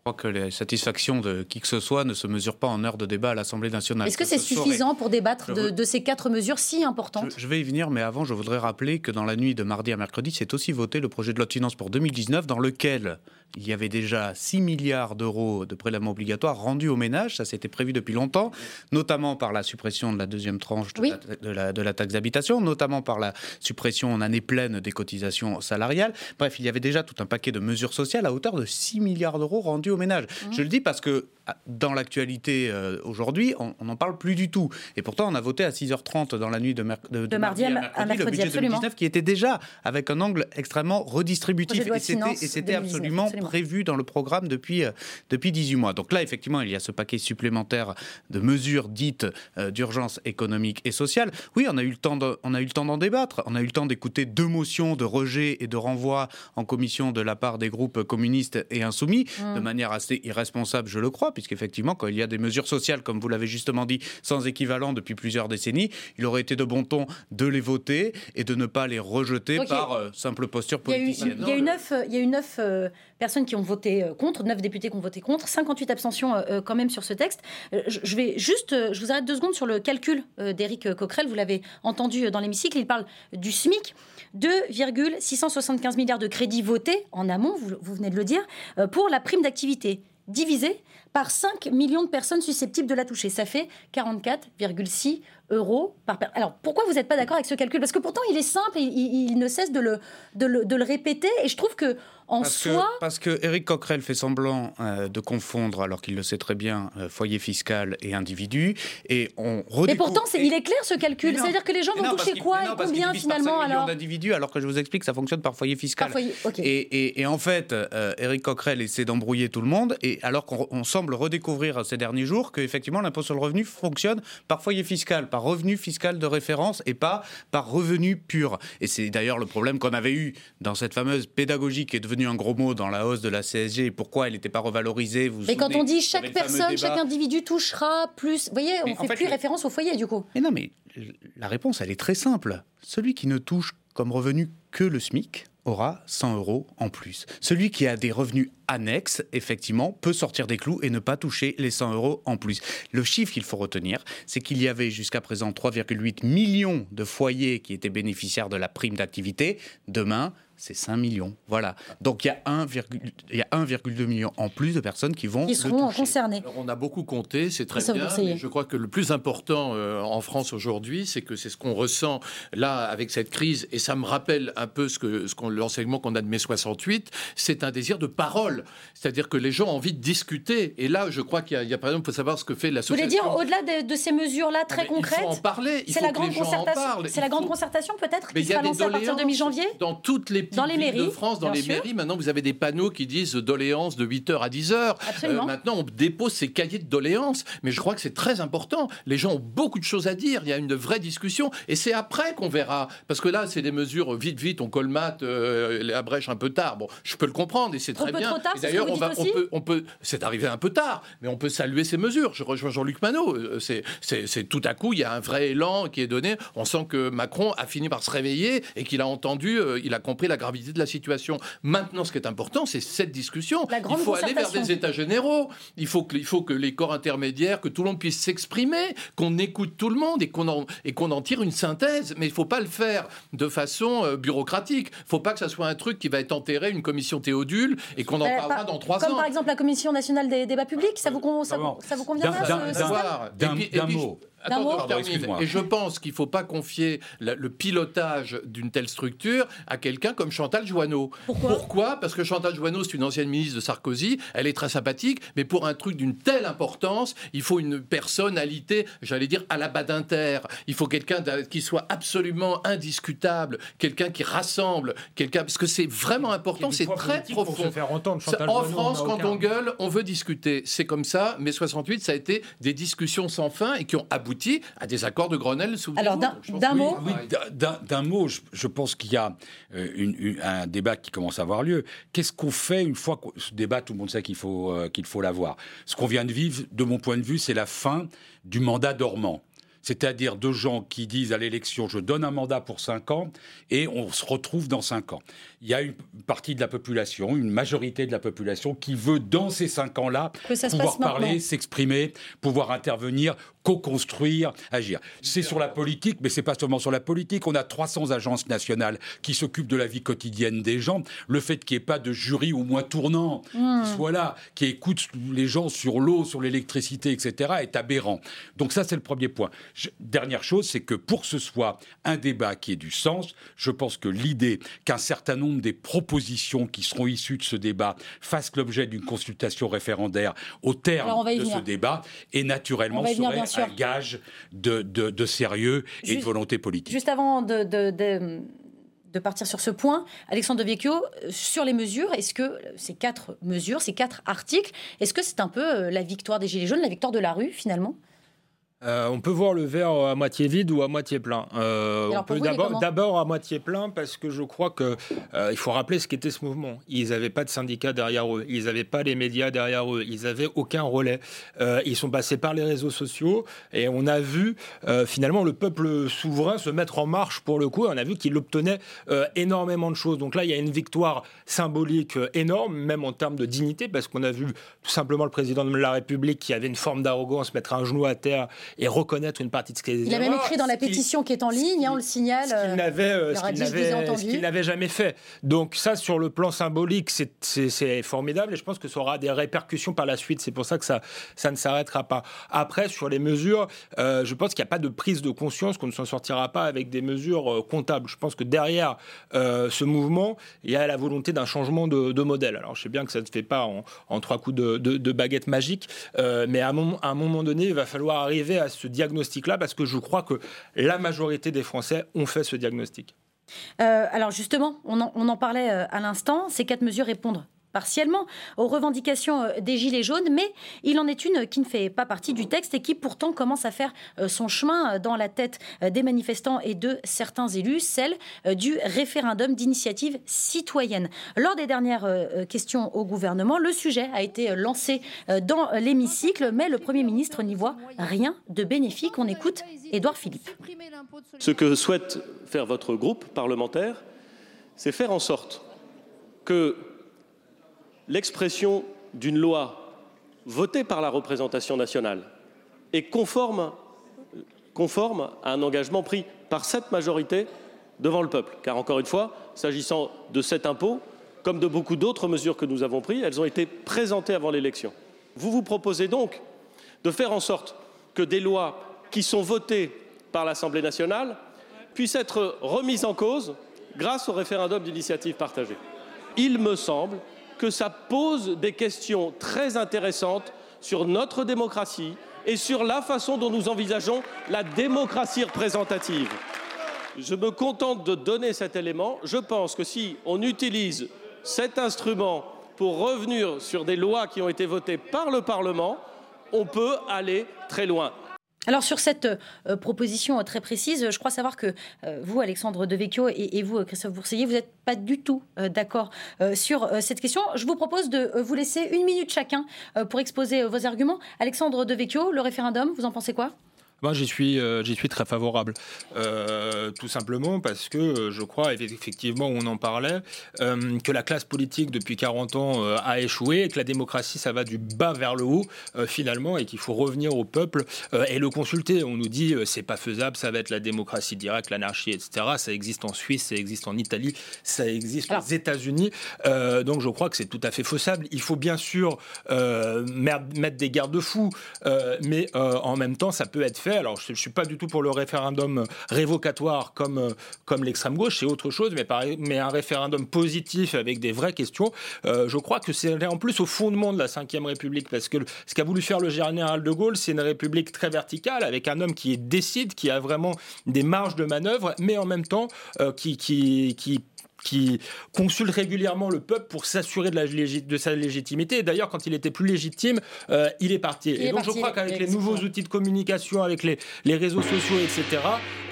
Je crois que les satisfactions de qui que ce soit ne se mesurent pas en heures de débat à l'Assemblée nationale. Est-ce que c'est suffisant pour débattre de, ces quatre mesures si importantes? Je, vais y venir, mais avant, je voudrais rappeler que dans la nuit de mardi à mercredi, c'est aussi voté le projet de loi de finances pour 2019 dans lequel il y avait déjà 6 milliards d'euros de prélèvements obligatoires rendus aux ménages. Ça, s'était prévu depuis longtemps, notamment par la suppression de la deuxième tranche de, la, de, la, taxe d'habitation, notamment par la suppression en année pleine des cotisations salariales. Bref, il y avait déjà tout un paquet de mesures sociales à hauteur de 6 milliards d'euros rendus aux ménages. Mmh. Je le dis parce que dans l'actualité euh, aujourd'hui, on n'en parle plus du tout. Et pourtant, on a voté à 6h30 dans la nuit de, de, mardi, à mercredi, le budget 2019 qui était déjà avec un angle extrêmement redistributif. Et c'était absolument prévu dans le programme depuis, euh, depuis 18 mois. Donc là, effectivement, il y a ce paquet supplémentaire de mesures dites euh, d'urgence économique et sociale. Oui, on a eu le temps d'en débattre. On a eu le temps d'écouter deux motions de rejet et de renvoi en commission de la part des groupes communistes et insoumis, mmh. de manière assez irresponsable, je le crois, puisqu'effectivement, quand il y a des mesures sociales, comme vous l'avez justement dit, sans équivalent depuis plusieurs décennies, il aurait été de bon ton de les voter et de ne pas les rejeter par euh, simple posture politicienne. Il y a eu neuf, il y a eu neuf euh, personnes qui ont voté euh, contre, neuf députés qui ont voté contre, 58 abstentions quand même sur ce texte. Je vais juste, je vous arrête deux secondes sur le calcul d'Éric Coquerel, vous l'avez entendu dans l'hémicycle, il parle du SMIC. 2,675 milliards de crédits votés en amont, vous, vous venez de le dire, pour la prime d'activité divisé par 5 millions de personnes susceptibles de la toucher. Ça fait 44,6 euros par personne. Alors pourquoi vous n'êtes pas d'accord avec ce calcul? Parce que pourtant il est simple et il, ne cesse de le, de le, de le, répéter et je trouve que en parce soi... Que, parce que Eric Coquerel fait semblant euh, de confondre, alors qu'il le sait très bien, euh, foyer fiscal et individu. Et on redécouvre... Mais pourtant, il est clair ce calcul. C'est-à-dire que les gens vont toucher quoi et combien finalement alors? d'individus, alors que je vous explique, ça fonctionne par foyer fiscal. et, et, en fait, euh, Eric Coquerel essaie d'embrouiller tout le monde, et alors qu'on semble redécouvrir ces derniers jours qu'effectivement l'impôt sur le revenu fonctionne par foyer fiscal, par revenu fiscal de référence et pas par revenu pur. Et c'est d'ailleurs le problème qu'on avait eu dans cette fameuse pédagogie qui est devenue un gros mot dans la hausse de la CSG et pourquoi elle n'était pas revalorisée. Vous mais quand on dit chaque personne, chaque individu touchera plus, vous voyez, on ne fait, plus référence au foyer du coup. Mais non, mais la réponse, elle est très simple. Celui qui ne touche comme revenu que le SMIC aura 100 euros en plus. Celui qui a des revenus annexes, effectivement, peut sortir des clous et ne pas toucher les 100 euros en plus. Le chiffre qu'il faut retenir, c'est qu'il y avait jusqu'à présent 3,8 millions de foyers qui étaient bénéficiaires de la prime d'activité. Demain, c'est 5 millions. Voilà. Donc il y a 1,2 million en plus de personnes qui vont qui seront concernées. on a beaucoup compté, c'est très bien. Mais je crois que le plus important euh, en France aujourd'hui, c'est que c'est ce qu'on ressent là avec cette crise, et ça me rappelle un peu ce que, ce l'enseignement qu'on a de mai 68, c'est un désir de parole. C'est-à-dire que les gens ont envie de discuter. Et là, je crois qu'il y, a, par exemple, il faut savoir ce que fait l'association. Vous voulez dire, au-delà de, ces mesures-là ah, très concrètes, il faut en parler. C'est la, grande concertation. C'est la grande concertation peut-être qui sera lancée à partir de mi-janvier. Dans toutes les dans les mairies de France, dans les mairies, maintenant vous avez des panneaux qui disent doléances de 8h à 10h. Euh, maintenant, on dépose ces cahiers de doléances, mais je crois que c'est très important. Les gens ont beaucoup de choses à dire, il y a une vraie discussion, et c'est après qu'on verra. Parce que là, c'est des mesures vite, vite, on colmate euh, la brèche un peu tard. Bon, je peux le comprendre, et c'est très bien. D'ailleurs, on, on, peut, on peut, c'est arrivé un peu tard, mais on peut saluer ces mesures. Je rejoins Jean-Luc Manot. Euh, c'est tout à coup, il y a un vrai élan qui est donné. On sent que Macron a fini par se réveiller et qu'il a entendu, il a compris la gravité de la situation. Maintenant, ce qui est important, c'est cette discussion. Il faut aller vers des États généraux. Il faut que, il faut que les corps intermédiaires, que tout le monde puisse s'exprimer, qu'on écoute tout le monde et qu'on en, et qu'on en tire une synthèse. Mais il ne faut pas le faire de façon euh, bureaucratique. Il ne faut pas que ça soit un truc qui va être enterré, une commission théodule, et qu'on en euh, parlera dans trois ans. Comme par exemple la Commission nationale des débats publics, ça vous, ça, ça vous convient D'un mot. Et je pense qu'il ne faut pas confier le pilotage d'une telle structure à quelqu'un comme Chantal Joanneau. Pourquoi, Parce que Chantal Joanneau, c'est une ancienne ministre de Sarkozy, elle est très sympathique, mais pour un truc d'une telle importance, il faut une personnalité, j'allais dire, à la Badinter. Il faut quelqu'un qui soit absolument indiscutable, quelqu'un qui rassemble, quelqu'un parce que c'est vraiment important, c'est très profond. en France, quand on gueule, on veut discuter. C'est comme ça, mais 68, ça a été des discussions sans fin et qui ont abouti à des accords de Grenelle sous Alors, d'un mot D'un mot, je, pense qu'il y a euh, un débat qui commence à avoir lieu. Qu'est-ce qu'on fait une fois que ce débat, tout le monde sait qu'il faut, euh, qu'il faut l'avoir. Ce qu'on vient de vivre, de mon point de vue, c'est la fin du mandat dormant c'est-à-dire de gens qui disent à l'élection je donne un mandat pour 5 ans et on se retrouve dans 5 ans. Il y a une partie de la population, une majorité de la population qui veut dans ces 5 ans-là pouvoir parler, s'exprimer, pouvoir intervenir co-construire, agir. C'est sur la politique, mais c'est pas seulement sur la politique. On a 300 agences nationales qui s'occupent de la vie quotidienne des gens. Le fait qu'il n'y ait pas de jury au moins tournant, mmh. qui soit là, qui écoute les gens sur l'eau, sur l'électricité, etc., est aberrant. Donc ça, c'est le premier point. dernière chose, c'est que pour que ce soit un débat qui ait du sens, je pense que l'idée qu'un certain nombre des propositions qui seront issues de ce débat fassent l'objet d'une consultation référendaire au terme de ce débat est naturellement serait un gage de, sérieux et de volonté politique. Juste avant de, de partir sur ce point. Alexandre de Vecchio, sur les mesures, est-ce que ces quatre mesures, ces quatre articles, est-ce que c'est un peu euh, la victoire des Gilets jaunes, la victoire de la rue finalement? Euh, on peut voir le verre à moitié vide ou à moitié plein. Euh, on peut d'abord à moitié plein parce que je crois que euh, il faut rappeler ce qu'était ce mouvement. Ils n'avaient pas de syndicats derrière eux, ils n'avaient pas les médias derrière eux, ils n'avaient aucun relais. ils sont passés par les réseaux sociaux et on a vu finalement le peuple souverain se mettre en marche pour le coup. on a vu qu'il obtenait énormément de choses. Donc là, il y a une victoire symbolique énorme, même en termes de dignité, parce qu'on a vu tout simplement le président de la République qui avait une forme d'arrogance mettre un genou à terre et reconnaître une partie de ce qu'il Il a même écrit dans la pétition qui, est en ligne, hein, on le signale. Ce qu'il euh, n'avait jamais fait. Donc ça, sur le plan symbolique, c'est formidable et je pense que ça aura des répercussions par la suite. C'est pour ça que ça, ça ne s'arrêtera pas. Après, sur les mesures, euh, je pense qu'il n'y a pas de prise de conscience qu'on ne s'en sortira pas avec des mesures euh, comptables. Je pense que derrière ce mouvement, il y a la volonté d'un changement de, modèle. Alors je sais bien que ça ne se fait pas en, trois coups de, de baguette magique, mais à à un moment donné, il va falloir arriver à à ce diagnostic-là parce que je crois que la majorité des Français ont fait ce diagnostic. Euh, alors justement, on en, parlait euh, à l'instant, ces quatre mesures répondent partiellement aux revendications euh, des Gilets jaunes, mais il en est une qui ne fait pas partie du texte et qui pourtant commence à faire euh, son chemin euh, dans la tête des manifestants et de certains élus, celle du référendum d'initiative citoyenne. Lors des dernières questions au gouvernement, le sujet a été lancé dans l'hémicycle, mais le Premier ministre n'y voit rien de bénéfique. On écoute Édouard Philippe. Ce que souhaite faire votre groupe parlementaire, c'est faire en sorte que l'expression d'une loi votée par la représentation nationale est conforme, à un engagement pris par cette majorité devant le peuple. Car encore une fois, s'agissant de cet impôt, comme de beaucoup d'autres mesures que nous avons prises, elles ont été présentées avant l'élection. Vous vous proposez donc de faire en sorte que des lois qui sont votées par l'Assemblée nationale puissent être remises en cause grâce au référendum d'initiative partagée. Il me semble que ça pose des questions très intéressantes sur notre démocratie et sur la façon dont nous envisageons la démocratie représentative. Je me contente de donner cet élément. Je pense que si on utilise cet instrument pour revenir sur des lois qui ont été votées par le Parlement, on peut aller très loin. Alors sur cette euh, proposition très précise, je crois savoir que euh, vous, Alexandre Devecchio, et, vous, Christophe Bourseillet, vous n'êtes pas du tout euh, d'accord sur cette question. Je vous propose de vous laisser une minute chacun pour exposer vos arguments. Alexandre Devecchio, le référendum, vous en pensez quoi? Moi, j'y suis, euh, suis très favorable. Euh, tout simplement parce que euh, je crois, effectivement, on en parlait, que la classe politique, depuis 40 ans, a échoué et que la démocratie, ça va du bas vers le haut, finalement, et qu'il faut revenir au peuple et le consulter. On nous dit, c'est pas faisable, ça va être la démocratie directe, l'anarchie, etc. Ça existe en Suisse, ça existe en Italie, ça existe aux États-Unis. donc, je crois que c'est tout à fait faisable. Il faut bien sûr mettre des garde-fous, mais en même temps, ça peut être fait alors, je ne suis pas du tout pour le référendum révocatoire comme, euh, comme l'extrême gauche, c'est autre chose, mais, un référendum positif avec des vraies questions. Euh, je crois que c'est en plus au fondement de la Ve République, parce que ce qu'a voulu faire le général de Gaulle, c'est une république très verticale, avec un homme qui décide, qui a vraiment des marges de manœuvre, mais en même temps euh, qui, qui, qui qui consulte régulièrement le peuple pour s'assurer de, de, sa légitimité. Et d'ailleurs, quand il était plus légitime, euh, il est parti. et donc, je crois qu'avec les nouveaux outils de communication, avec les, les, réseaux sociaux, etc.,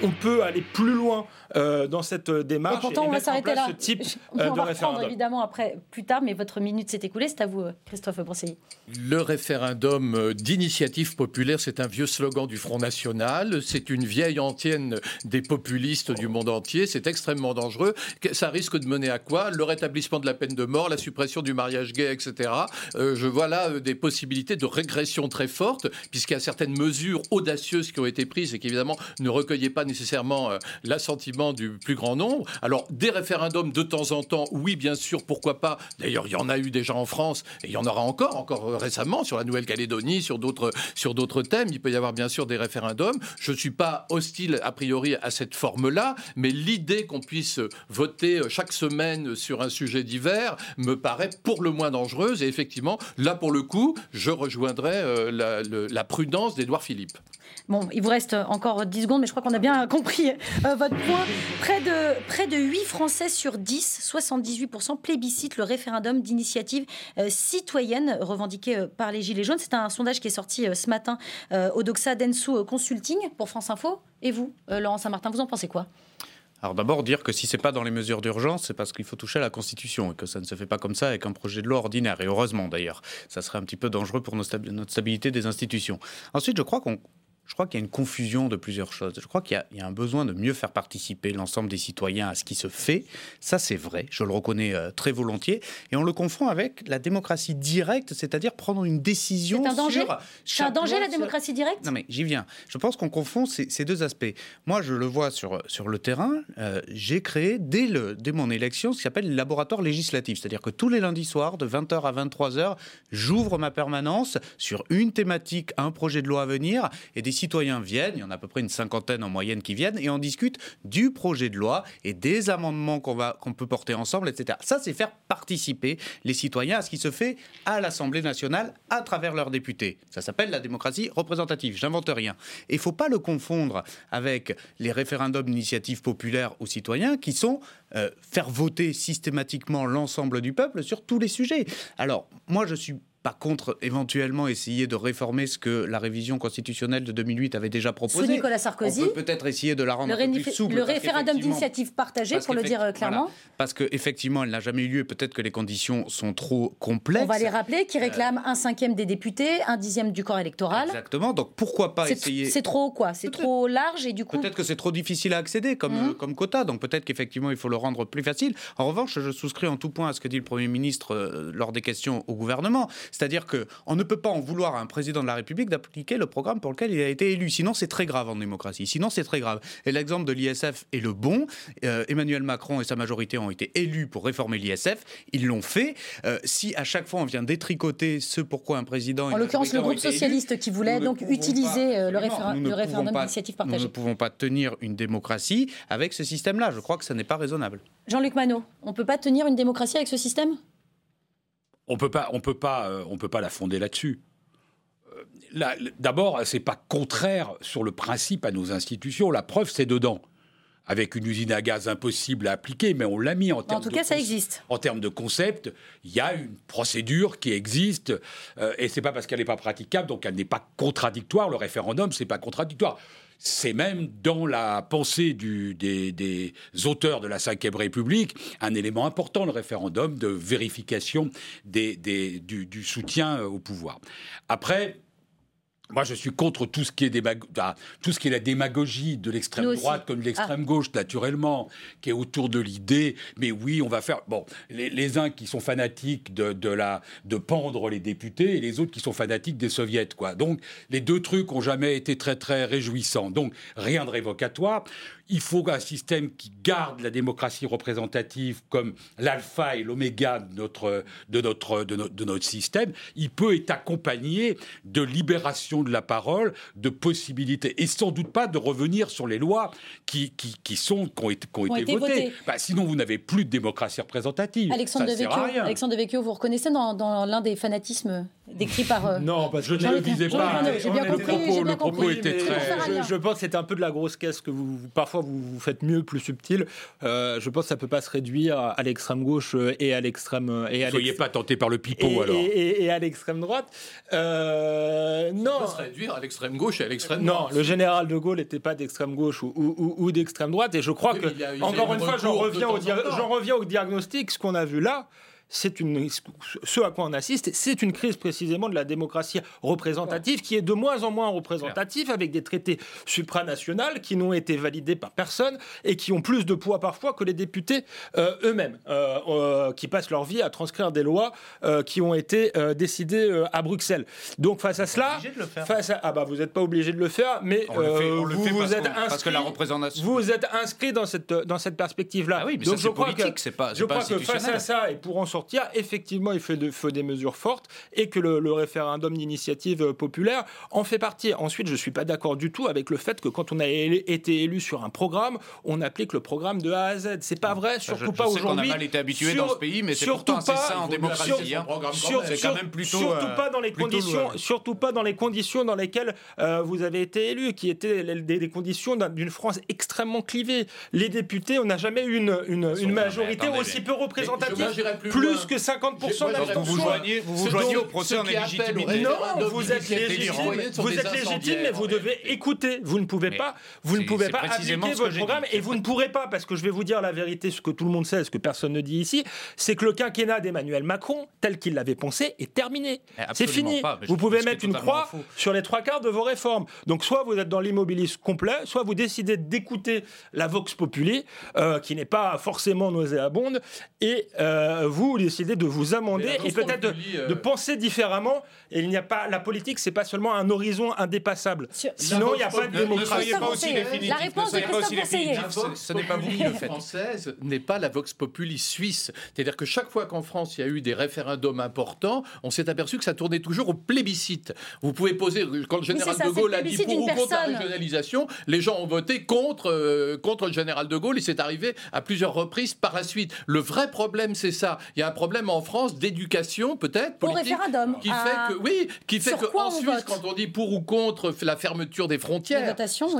on peut aller plus loin euh, dans cette démarche. Et pourtant, on va s'arrêter là. Ce type on euh, de va référendum. évidemment après, plus tard, mais votre minute s'est écoulée. C'est à vous, Christophe Brosselli. Le référendum d'initiative populaire, c'est un vieux slogan du Front National. C'est une vieille antienne des populistes du monde entier. C'est extrêmement dangereux. Ça risque de mener à quoi? Le rétablissement de la peine de mort, la suppression du mariage gay, etc. Euh, je vois là des possibilités de régression très fortes, puisqu'il y a certaines mesures audacieuses qui ont été prises et qui évidemment ne recueillaient pas nécessairement l'assentiment du plus grand nombre. Alors des référendums de temps en temps, oui bien sûr, pourquoi pas. D'ailleurs, il y en a eu déjà en France et il y en aura encore, encore récemment sur la Nouvelle-Calédonie, sur d'autres sur d'autres thèmes. Il peut y avoir bien sûr des référendums. Je ne suis pas hostile a priori à cette forme-là, mais l'idée qu'on puisse voter chaque semaine sur un sujet divers me paraît pour le moins dangereuse. Et effectivement, là pour le coup, je rejoindrai euh, la, prudence d'Édouard Philippe. Bon, il vous reste encore 10 secondes, mais je crois qu'on a bien compris euh, votre point. Près de, près de 8 Français sur 10, 78%, plébiscitent le référendum d'initiative euh, citoyenne revendiqué par les Gilets jaunes. C'est un sondage qui est sorti ce matin au Doxa Densu Consulting pour France Info. Et vous, Laurent Saint-Martin, vous en pensez quoi? Alors d'abord dire que si c'est pas dans les mesures d'urgence, c'est parce qu'il faut toucher à la Constitution et que ça ne se fait pas comme ça avec un projet de loi ordinaire. Et heureusement d'ailleurs, ça serait un petit peu dangereux pour notre stabilité des institutions. Ensuite, je crois qu'on je crois qu'il y a une confusion de plusieurs choses. Je crois qu'il y, a un besoin de mieux faire participer l'ensemble des citoyens à ce qui se fait. Ça, c'est vrai, je le reconnais euh, très volontiers. Et on le confond avec la démocratie directe, c'est-à-dire prendre une décision. C'est un danger C'est un danger, la démocratie directe? Non, mais j'y viens. Je pense qu'on confond ces, deux aspects. Moi, je le vois sur, sur le terrain. Euh, j'ai créé, dès, le, dès mon élection, ce qui s'appelle le laboratoire législatif. C'est-à-dire que tous les lundis soirs, de 20h à 23h, j'ouvre ma permanence sur une thématique, un projet de loi à venir et des citoyens viennent, il y en a à peu près une cinquantaine en moyenne qui viennent, et on discute du projet de loi et des amendements qu'on peut porter ensemble, etc. Ça, c'est faire participer les citoyens à ce qui se fait à l'Assemblée nationale à travers leurs députés. Ça s'appelle la démocratie représentative, j'invente rien. Et il ne faut pas le confondre avec les référendums d'initiative populaire ou citoyens qui sont euh, faire voter systématiquement l'ensemble du peuple sur tous les sujets. Alors, moi, je suis pas contre éventuellement essayer de réformer ce que la révision constitutionnelle de 2008 avait déjà proposé. Sous Nicolas Sarkozy. On peut peut-être essayer de la rendre plus souple. Le référendum d'initiative partagée, pour le dire euh, clairement. parce qu'effectivement, elle n'a jamais eu lieu. Peut-être que les conditions sont trop complexes. On va les rappeler, qui réclament un cinquième des députés, un dixième du corps électoral. Exactement. Donc pourquoi pas essayer. C'est trop quoi C'est trop large et du coup. Peut-être que c'est trop difficile à accéder comme, mmh. comme quota. Donc peut-être qu'effectivement, il faut le rendre plus facile. En revanche, je souscris en tout point à ce que dit le Premier ministre euh, lors des questions au gouvernement. C'est-à-dire que on ne peut pas en vouloir à un président de la République d'appliquer le programme pour lequel il a été élu. Sinon, c'est très grave en démocratie. Sinon, c'est très grave. Et l'exemple de l'ISF est le bon. Euh, Emmanuel Macron et sa majorité ont été élus pour réformer l'ISF. Ils l'ont fait. Euh, si à chaque fois on vient détricoter ce pourquoi un président. En l'occurrence, le groupe socialiste qui voulait donc utiliser euh, le, référendum d'initiative partagée. Nous ne pouvons pas tenir une démocratie avec ce système-là. Je crois que ce n'est pas raisonnable. Jean-Luc Manot, on ne peut pas tenir une démocratie avec ce système? On peut pas, on peut pas, euh, on peut pas la fonder là-dessus. Euh, d'abord, c'est pas contraire sur le principe à nos institutions. La preuve, c'est dedans. Avec une usine à gaz impossible à appliquer, mais on l'a mis en termes. En tout cas, ça existe. En termes de concept, il y a une procédure qui existe, euh, et c'est pas parce qu'elle n'est pas praticable, donc elle n'est pas contradictoire. Le référendum, c'est pas contradictoire. C'est même dans la pensée des, auteurs de la Ve République un élément important, le référendum de vérification du, soutien au pouvoir. Après, moi, je suis contre tout ce qui est, ah, tout ce qui est la démagogie de l'extrême droite comme de l'extrême ah. gauche, naturellement, qui est autour de l'idée. Mais oui, on va faire. Bon, les, uns qui sont fanatiques de, la, de pendre les députés et les autres qui sont fanatiques des soviets, quoi. Donc, les deux trucs ont jamais été très, très réjouissants. Donc, rien de révocatoire. Il faut un système qui garde la démocratie représentative comme l'alpha et l'oméga de notre, de, notre, de, de notre système. Il peut être accompagné de libération de la parole, de possibilités, et sans doute pas de revenir sur les lois qui, qui, qui sont, qui ont été, qui ont été, votées. Bah, sinon, vous n'avez plus de démocratie représentative. Alexandre, de Vecchio, Alexandre de vous reconnaissez dans, dans l'un des fanatismes décrits par... Euh, non, parce que je ne le visais pas. J'ai bien compris. Le propos, était très... Je, pense que c'est un peu de la grosse caisse que vous, parfois vous, vous faites mieux, plus subtil. Euh, je pense que ça ne peut pas se réduire à l'extrême gauche et à l'extrême... Ne soyez pas tenté par le pipeau, alors. Et, et, à l'extrême droite. Euh, non, se réduire à l'extrême gauche et à l'extrême droite. Non, le général de Gaulle n'était pas d'extrême gauche ou, ou, d'extrême droite. Et je crois que, encore une fois, j'en reviens, au reviens au diagnostic. Ce qu'on a vu là, c'est une, ce à quoi on assiste, c'est une crise précisément de la démocratie représentative qui est de moins en moins représentative avec des traités supranationaux qui n'ont été validés par personne et qui ont plus de poids parfois que les députés euh, eux-mêmes, euh, euh, qui passent leur vie à transcrire des lois qui ont été décidées à Bruxelles. Donc face à cela, face à, ah bah vous n'êtes pas obligé de le faire, mais vous, vous êtes inscrit, la représentation. vous êtes inscrit dans cette dans cette perspective-là. Ah oui, mais Donc je crois que c'est pas, je crois que face à ça et pour en sortir, effectivement, il faut, de, faut des mesures fortes et que le, référendum d'initiative populaire en fait partie. Ensuite, je suis pas d'accord du tout avec le fait que quand on a été élu sur un programme, on applique le programme de A à Z. C'est pas vrai, surtout pas aujourd'hui. On a mal été habitué dans ce pays, mais c'est pourtant ça en démocratie. Hein. C'est quand même plutôt surtout pas dans les conditions, surtout pas dans les conditions dans lesquelles euh, vous avez été élu, qui étaient des, conditions d'une France extrêmement clivée. Les députés, on n'a jamais eu une, une, majorité aussi peu représentative, plus que 50% d'abstention. Vous vous joignez, vous vous joignez au procès en illégitimité. Non, vous êtes légitime, vous êtes légitime, mais vous devez écouter. Vous ne pouvez pas, vous ne pouvez pas appliquer votre programme et vous ne pourrez pas, parce que je vais vous dire la vérité, ce que tout le monde sait, ce que personne ne dit ici, c'est que le quinquennat d'Emmanuel Macron, tel qu'il l'avait pensé, est terminé. C'est fini. Vous pouvez mettre une croix sur les trois quarts de vos réformes. Donc soit vous êtes dans l'immobilisme complet, soit vous décidez d'écouter la Vox Populi, euh, qui n'est pas forcément nauséabonde, et euh, vous décidez de vous amender et peut-être de, euh, de, penser différemment. Et il n'y a pas la politique, c'est pas seulement un horizon indépassable. Sinon, il n'y a pas de démocratie. La réponse de Christophe Conseiller. Ce n'est pas vous qui le faites. française n'est pas la Vox Populi suisse. C'est-à-dire que chaque fois qu'en France il y a eu des référendums importants, on s'est aperçu que ça tournait toujours au plébiscite. Vous pouvez poser quand le général de Gaulle a dit pour ou contre la régionalisation, les gens ont voté contre euh, contre le général de Gaulle et c'est arrivé à plusieurs reprises par la suite. Le vrai problème c'est ça. Il y a un problème en France d'éducation peut-être politique référendum. qui fait que oui, qui fait que en Suisse quand on dit pour ou contre la fermeture des frontières,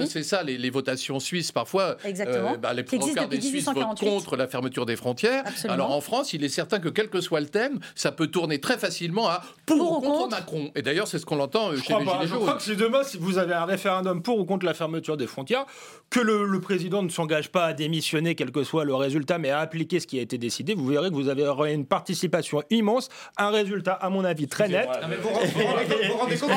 c'est ça les, votations suisses parfois. Exactement. Euh, bah, les trois des Suisses votent contre la fermeture des frontières. Alors en France, il est certain que quel que soit le thème, ça peut tourner très facilement à pour, ou contre, Macron. Et d'ailleurs, c'est ce qu'on entend euh, chez les Gilets jaunes. Je crois que si demain, si vous avez un référendum pour ou contre la fermeture des frontières, que le, président ne s'engage pas à démissionner, quel que soit le résultat, mais à appliquer ce qui a été décidé, vous verrez que vous avez une participation immense, un résultat, à mon avis, très net. vous vous rendez compte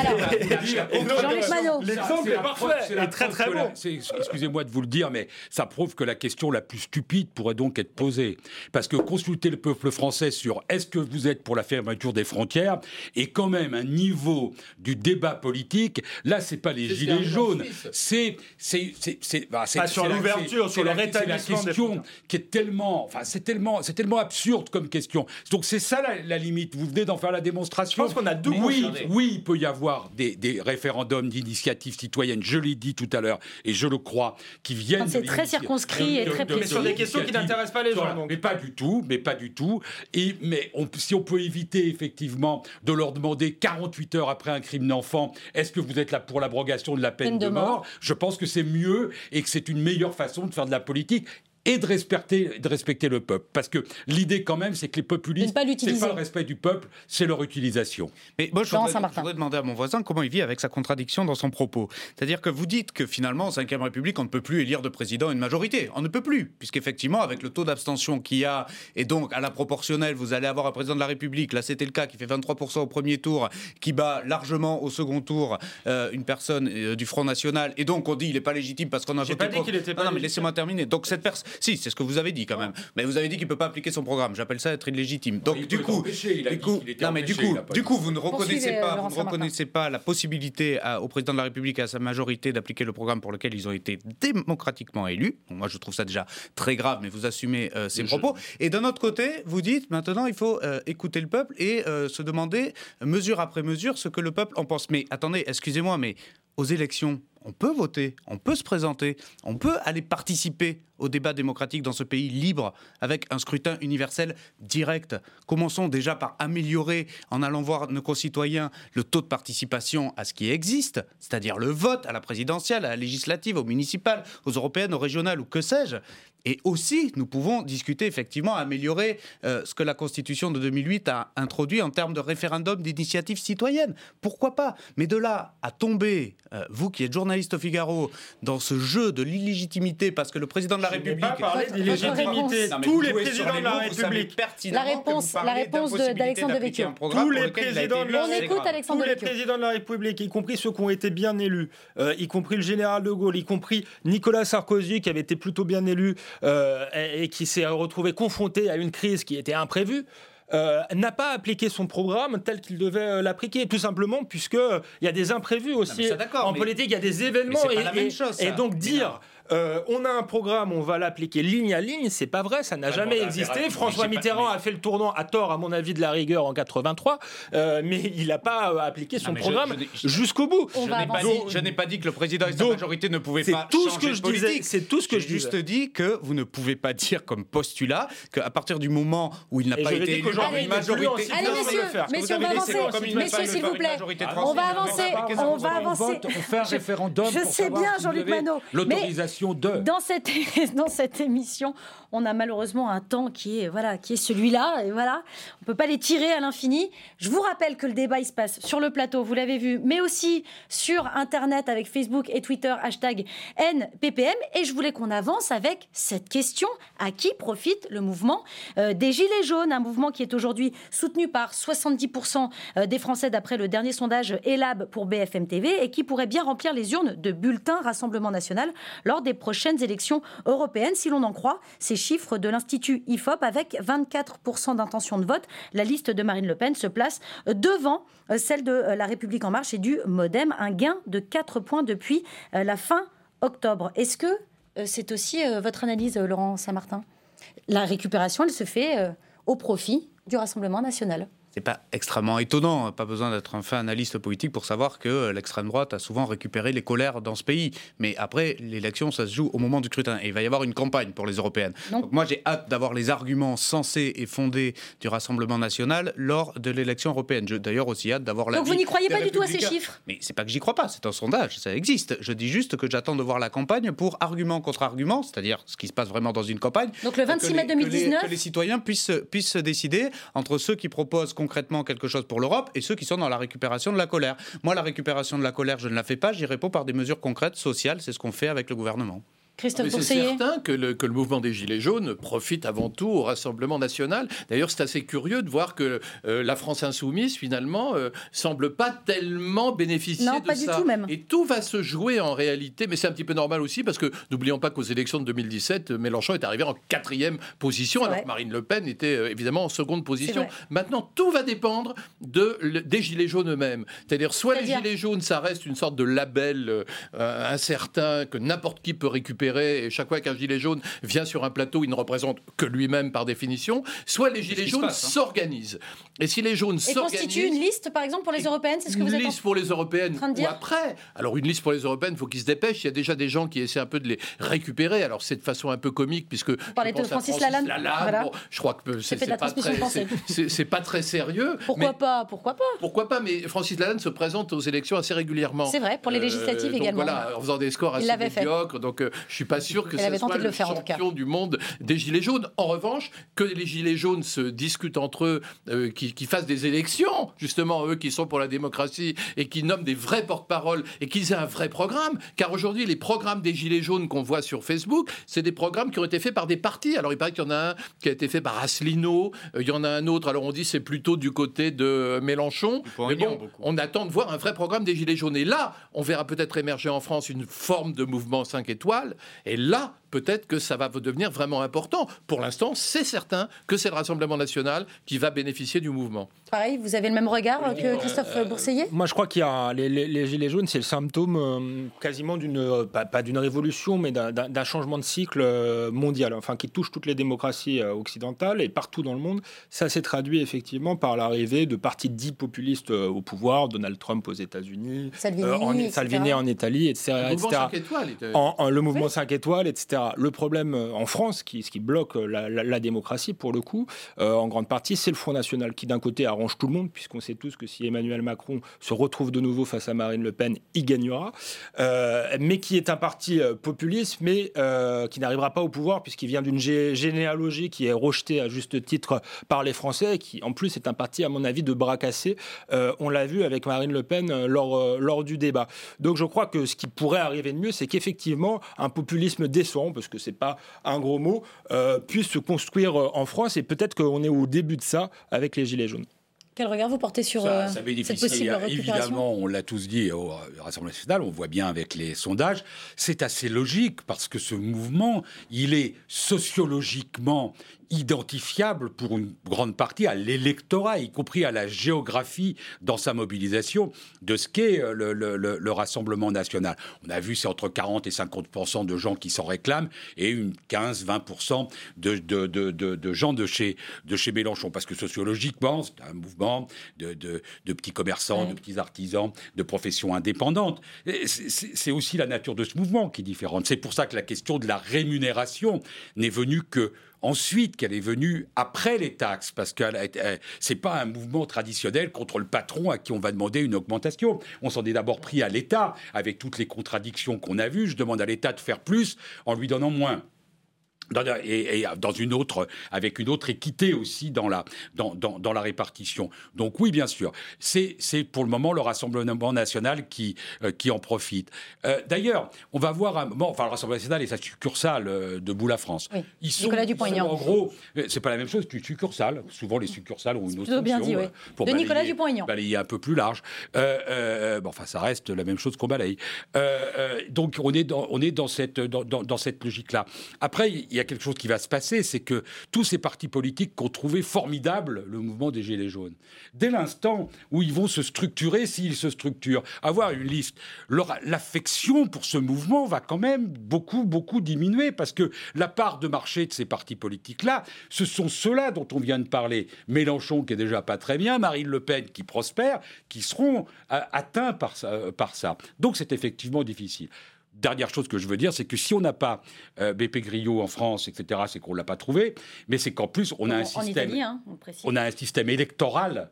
L'exemple est parfait, et très très bon. Excusez-moi de vous le dire, mais ça prouve que la question la plus stupide pourrait donc être posée. Parce que consulter le peuple français sur est-ce que vous êtes pour la fermeture des frontières est quand même un niveau du débat politique. Là, c'est pas les gilets jaunes, c'est c'est c'est bah, sur l'ouverture, sur le rétablissement la question qui est tellement, enfin c'est tellement c'est tellement absurde comme question. Donc c'est ça la, limite. Vous venez d'en faire la démonstration. Je pense qu'on a deux oui, oui, il peut y avoir des, des référendums d'initiative citoyenne. Je l'ai dit tout à l'heure et je le crois, qui viennent. C'est très circonscrit et très précis. Mais sur des questions qui n'intéressent pas les gens. Mais pas du tout, mais pas du tout. Et mais si on peut éviter effectivement de leur demander 48 heures après un crime d'enfant, est-ce que vous êtes là pour l'abrogation de la peine, de, mort, Je pense que c'est mieux et que c'est une meilleure façon de faire de la politique et de respecter, de respecter le peuple. Parce que l'idée, quand même, c'est que les populistes, c'est pas le respect du peuple, c'est leur utilisation. Mais moi, je voudrais, demander à mon voisin comment il vit avec sa contradiction dans son propos. C'est-à-dire que vous dites que finalement, en 5 République, on ne peut plus élire de président une majorité. On ne peut plus, puisqu'effectivement, avec le taux d'abstention qu'il y a, et donc à la proportionnelle, vous allez avoir un président de la République, là c'était le cas, qui fait 23% au premier tour, qui bat largement au second tour euh, une personne euh, du Front National, et donc on dit il n'est pas légitime parce qu'on a voté. Pas dit qu'il était pas non, mais laissez-moi terminer. Donc cette personne si, c'est ce que vous avez dit quand même. Mais vous avez dit qu'il ne peut pas appliquer son programme. J'appelle ça être illégitime. Donc du coup, du coup, non mais du coup, du coup, vous ne reconnaissez pas, vous ne reconnaissez pas la possibilité au président de la République et à sa majorité d'appliquer le programme pour lequel ils ont été démocratiquement élus. moi, je trouve ça déjà très grave, mais vous assumez euh, ces propos. Et d'un autre côté, vous dites maintenant, il faut euh, écouter le peuple et euh, se demander mesure après mesure ce que le peuple en pense. Mais attendez, excusez-moi, mais aux élections, on peut voter, on peut se présenter, on peut aller participer au débat démocratique dans ce pays libre avec un scrutin universel direct. Commençons déjà par améliorer, en allant voir nos concitoyens, le taux de participation à ce qui existe, c'est-à-dire le vote à la présidentielle, à la législative, aux municipales, aux européennes, aux régionales ou que sais-je. Et aussi, nous pouvons discuter effectivement, améliorer euh, ce que la Constitution de 2008 a introduit en termes de référendum d'initiative citoyenne. Pourquoi pas? Mais de là à tomber, euh, vous qui êtes journaliste, au Figaro dans ce jeu de l'illégitimité parce que le président de la République. Pas parlé d'illégitimité. Tous les présidents de la République. La réponse, la réponse d'Alexandre Devecchio. Tous les présidents de la République. Tous les présidents de la République, y compris ceux qui ont été bien élus, euh, y compris le général de Gaulle, y compris Nicolas Sarkozy qui avait été plutôt bien élu euh, et qui s'est retrouvé confronté à une crise qui était imprévue. Euh, n'a pas appliqué son programme tel qu'il devait euh, l'appliquer, tout simplement puisque il y a des imprévus aussi. en politique, il y a des événements et, et, donc dire euh, on a un programme, on va l'appliquer ligne à ligne. C'est pas vrai, ça n'a jamais existé. François Mitterrand a fait le tournant à tort, à mon avis, de la rigueur en 83, euh, mais il n'a pas euh, appliqué son programme jusqu'au bout. Je n'ai pas, dit que le président et sa majorité ne pouvaient pas tout ce que je disais. C'est tout ce que je juste dit que vous ne pouvez pas dire comme postulat qu'à partir du moment où il n'a pas été élu par une majorité, allez messieurs, messieurs, on va avancer. Messieurs, s'il vous plaît, on va avancer. On va avancer. On fait un référendum. Je sais bien, Jean-Luc Manot. L'autorisation de. Dans cette, *laughs* dans cette émission, on a malheureusement un temps qui est, voilà, est celui-là. Et voilà, on peut pas les tirer à l'infini. Je vous rappelle que le débat, il se passe sur le plateau, vous l'avez vu, mais aussi sur Internet avec Facebook et Twitter, hashtag NPPM. Et je voulais qu'on avance avec cette question. À qui profite le mouvement euh, des Gilets jaunes? Un mouvement qui est aujourd'hui soutenu par 70% euh, des Français d'après le dernier sondage ELAB pour BFM TV et qui pourrait bien remplir les urnes de bulletins Rassemblement National lors des prochaines élections européennes. Si l'on en croit, c'est chiffres de l'Institut IFOP avec 24% d'intention de vote. La liste de Marine Le Pen se place devant euh, celle de euh, La République En Marche et du Modem, un gain de 4 points depuis euh, la fin octobre. Est-ce que c'est aussi votre analyse, Laurent Saint-Martin? La récupération, elle se fait au profit du Rassemblement national c'est pas extrêmement étonnant, pas besoin d'être un fin analyste politique pour savoir que l'extrême droite a souvent récupéré les colères dans ce pays. Mais après, l'élection, ça se joue au moment du scrutin. Et il va y avoir une campagne pour les européennes. Donc, moi, j'ai hâte d'avoir les arguments sensés et fondés du Rassemblement national lors de l'élection européenne. J'ai d'ailleurs aussi hâte d'avoir la. Donc vous n'y croyez pas du tout à ces chiffres? Mais c'est pas que j'y crois pas, c'est un sondage, ça existe. Je dis juste que j'attends de voir la campagne pour argument contre argument, c'est-à-dire ce qui se passe vraiment dans une campagne. Donc le 26 mai 2019 que les, citoyens puissent, puissent décider entre ceux qui proposent concrètement quelque chose pour l'Europe et ceux qui sont dans la récupération de la colère. Moi, la récupération de la colère, je ne la fais pas, j'y réponds par des mesures concrètes, sociales, c'est ce qu'on fait avec le gouvernement. Christophe C'est certain que le, que le, mouvement des Gilets jaunes profite avant tout au Rassemblement national. D'ailleurs, c'est assez curieux de voir que euh, la France insoumise, finalement, euh, semble pas tellement bénéficier non, de pas ça. Du tout même. Et tout va se jouer en réalité, mais c'est un petit peu normal aussi, parce que n'oublions pas qu'aux élections de 2017, Mélenchon est arrivé en quatrième position, alors que Marine Le Pen était euh, évidemment en seconde position. Maintenant, tout va dépendre de, des Gilets jaunes eux-mêmes. C'est-à-dire, soit les Gilets jaunes, ça reste une sorte de label incertain que n'importe qui peut récupérer et chaque fois qu'un gilet jaune vient sur un plateau, il ne représente que lui-même par définition, soit les gilets jaunes hein s'organisent. Et si les jaunes s'organisent... Et constituent une liste, par exemple, pour les européennes C'est ce que vous êtes Une liste pour les européennes ou après. Alors, une liste pour les européennes, il faut qu'ils se dépêchent. Il y a déjà des gens qui essaient un peu de les récupérer. Alors, c'est de façon un peu comique, puisque... Vous parlez de Francis, Lalanne, Je crois que c'est pas, très, *laughs* pas très sérieux. Pourquoi pas Pourquoi pas? Pourquoi pas Mais Francis Lalanne se présente aux élections assez régulièrement. C'est vrai, pour les législatives euh, également. Voilà, en faisant des scores assez médiocres. Donc, euh, suis pas sûr que ce soit le, champion du monde des Gilets jaunes. En revanche, que les Gilets jaunes se discutent entre eux, euh, qui, fassent des élections, justement, eux qui sont pour la démocratie et qui nomment des vrais porte-parole et qu'ils aient un vrai programme. Car aujourd'hui, les programmes des Gilets jaunes qu'on voit sur Facebook, c'est des programmes qui ont été faits par des partis. Alors, il paraît qu'il y en a un qui a été fait par Asselineau, euh, il y en a un autre, alors on dit c'est plutôt du côté de Mélenchon. Mais bon, on attend de voir un vrai programme des Gilets jaunes. Et là, on verra peut-être émerger en France une forme de mouvement 5 étoiles. Et là, peut-être que ça va devenir vraiment important. Pour l'instant, c'est certain que c'est le Rassemblement national qui va bénéficier du mouvement. Pareil, vous avez le même regard que Christophe euh, Bourseillet Moi, je crois qu'il y a les, Gilets jaunes, c'est le symptôme euh, quasiment d'une, euh, pas, d'une révolution, mais d'un changement de cycle mondial, enfin qui touche toutes les démocraties occidentales et partout dans le monde. Ça s'est traduit effectivement par l'arrivée de partis dits populistes au pouvoir, Donald Trump aux États-Unis, Salvini, en, Salvini en Italie, etc. Le mouvement 5 étoiles. En, le mouvement 5 étoiles, etc Le problème en France, qui, ce qui bloque la, démocratie pour le coup, en grande partie, c'est le Front National qui d'un côté arrange tout le monde, puisqu'on sait tous que si Emmanuel Macron se retrouve de nouveau face à Marine Le Pen, il gagnera, mais qui est un parti populiste, mais qui n'arrivera pas au pouvoir puisqu'il vient d'une généalogie qui est rejetée à juste titre par les Français, et qui en plus est un parti, à mon avis, de bras cassés. on l'a vu avec Marine Le Pen lors, lors du débat. Donc je crois que ce qui pourrait arriver de mieux, c'est qu'effectivement, un populisme décent, parce que c'est pas un gros mot, euh, puisse se construire euh, en France. Et peut-être qu'on est au début de ça avec les Gilets jaunes. Quel regard vous portez sur euh, cette possible récupération? Évidemment, on l'a tous dit au Rassemblement national, on voit bien avec les sondages, c'est assez logique parce que ce mouvement, il est sociologiquement identifiable pour une grande partie à l'électorat, y compris à la géographie dans sa mobilisation de ce qu'est euh, le, Rassemblement national. On a vu c'est entre 40 et 50% de gens qui s'en réclament et une 15-20 de, de, de, de, gens de chez, de chez Mélenchon. Parce que sociologiquement, c'est un mouvement de, petits commerçants, de petits artisans, de professions indépendantes. C'est aussi la nature de ce mouvement qui est différente. C'est pour ça que la question de la rémunération n'est venue que Ensuite, qu'elle est venue après les taxes, parce que c'est pas un mouvement traditionnel contre le patron à qui on va demander une augmentation. On s'en est d'abord pris à l'État, avec toutes les contradictions qu'on a vues. Je demande à l'État de faire plus en lui donnant moins et, dans une autre, avec une autre équité aussi dans la, dans, dans, la répartition. Donc oui, bien sûr, c'est pour le moment le Rassemblement national qui, euh, qui en profite. Euh, d'ailleurs, on va voir un moment, enfin le Rassemblement national et sa succursale euh, de Bout la France. Ils sont, Nicolas Dupont-Aignan. En gros, c'est pas la même chose qu'une succursale. Souvent, les succursales ont une autre bien dit, pour de Nicolas Dupont-Aignan. Balayer un peu plus large. bon, enfin, ça reste la même chose qu'on balaye. donc on est dans, on est dans cette, dans, dans cette logique-là. Après, il y a quelque chose qui va se passer, c'est que tous ces partis politiques qui ont trouvé formidable le mouvement des Gilets jaunes, dès l'instant où ils vont se structurer, s'ils se structurent, avoir une liste, l'affection pour ce mouvement va quand même beaucoup, beaucoup diminuer, parce que la part de marché de ces partis politiques-là, ce sont ceux-là dont on vient de parler. Mélenchon qui est déjà pas très bien, Marine Le Pen qui prospère, qui seront euh, atteints par par ça. Donc c'est effectivement difficile dernière chose que je veux dire, c'est que si on n'a pas euh, BP Griot en France, etc., c'est qu'on ne l'a pas trouvé, mais c'est qu'en plus, on a, un système, hein, on a un système électoral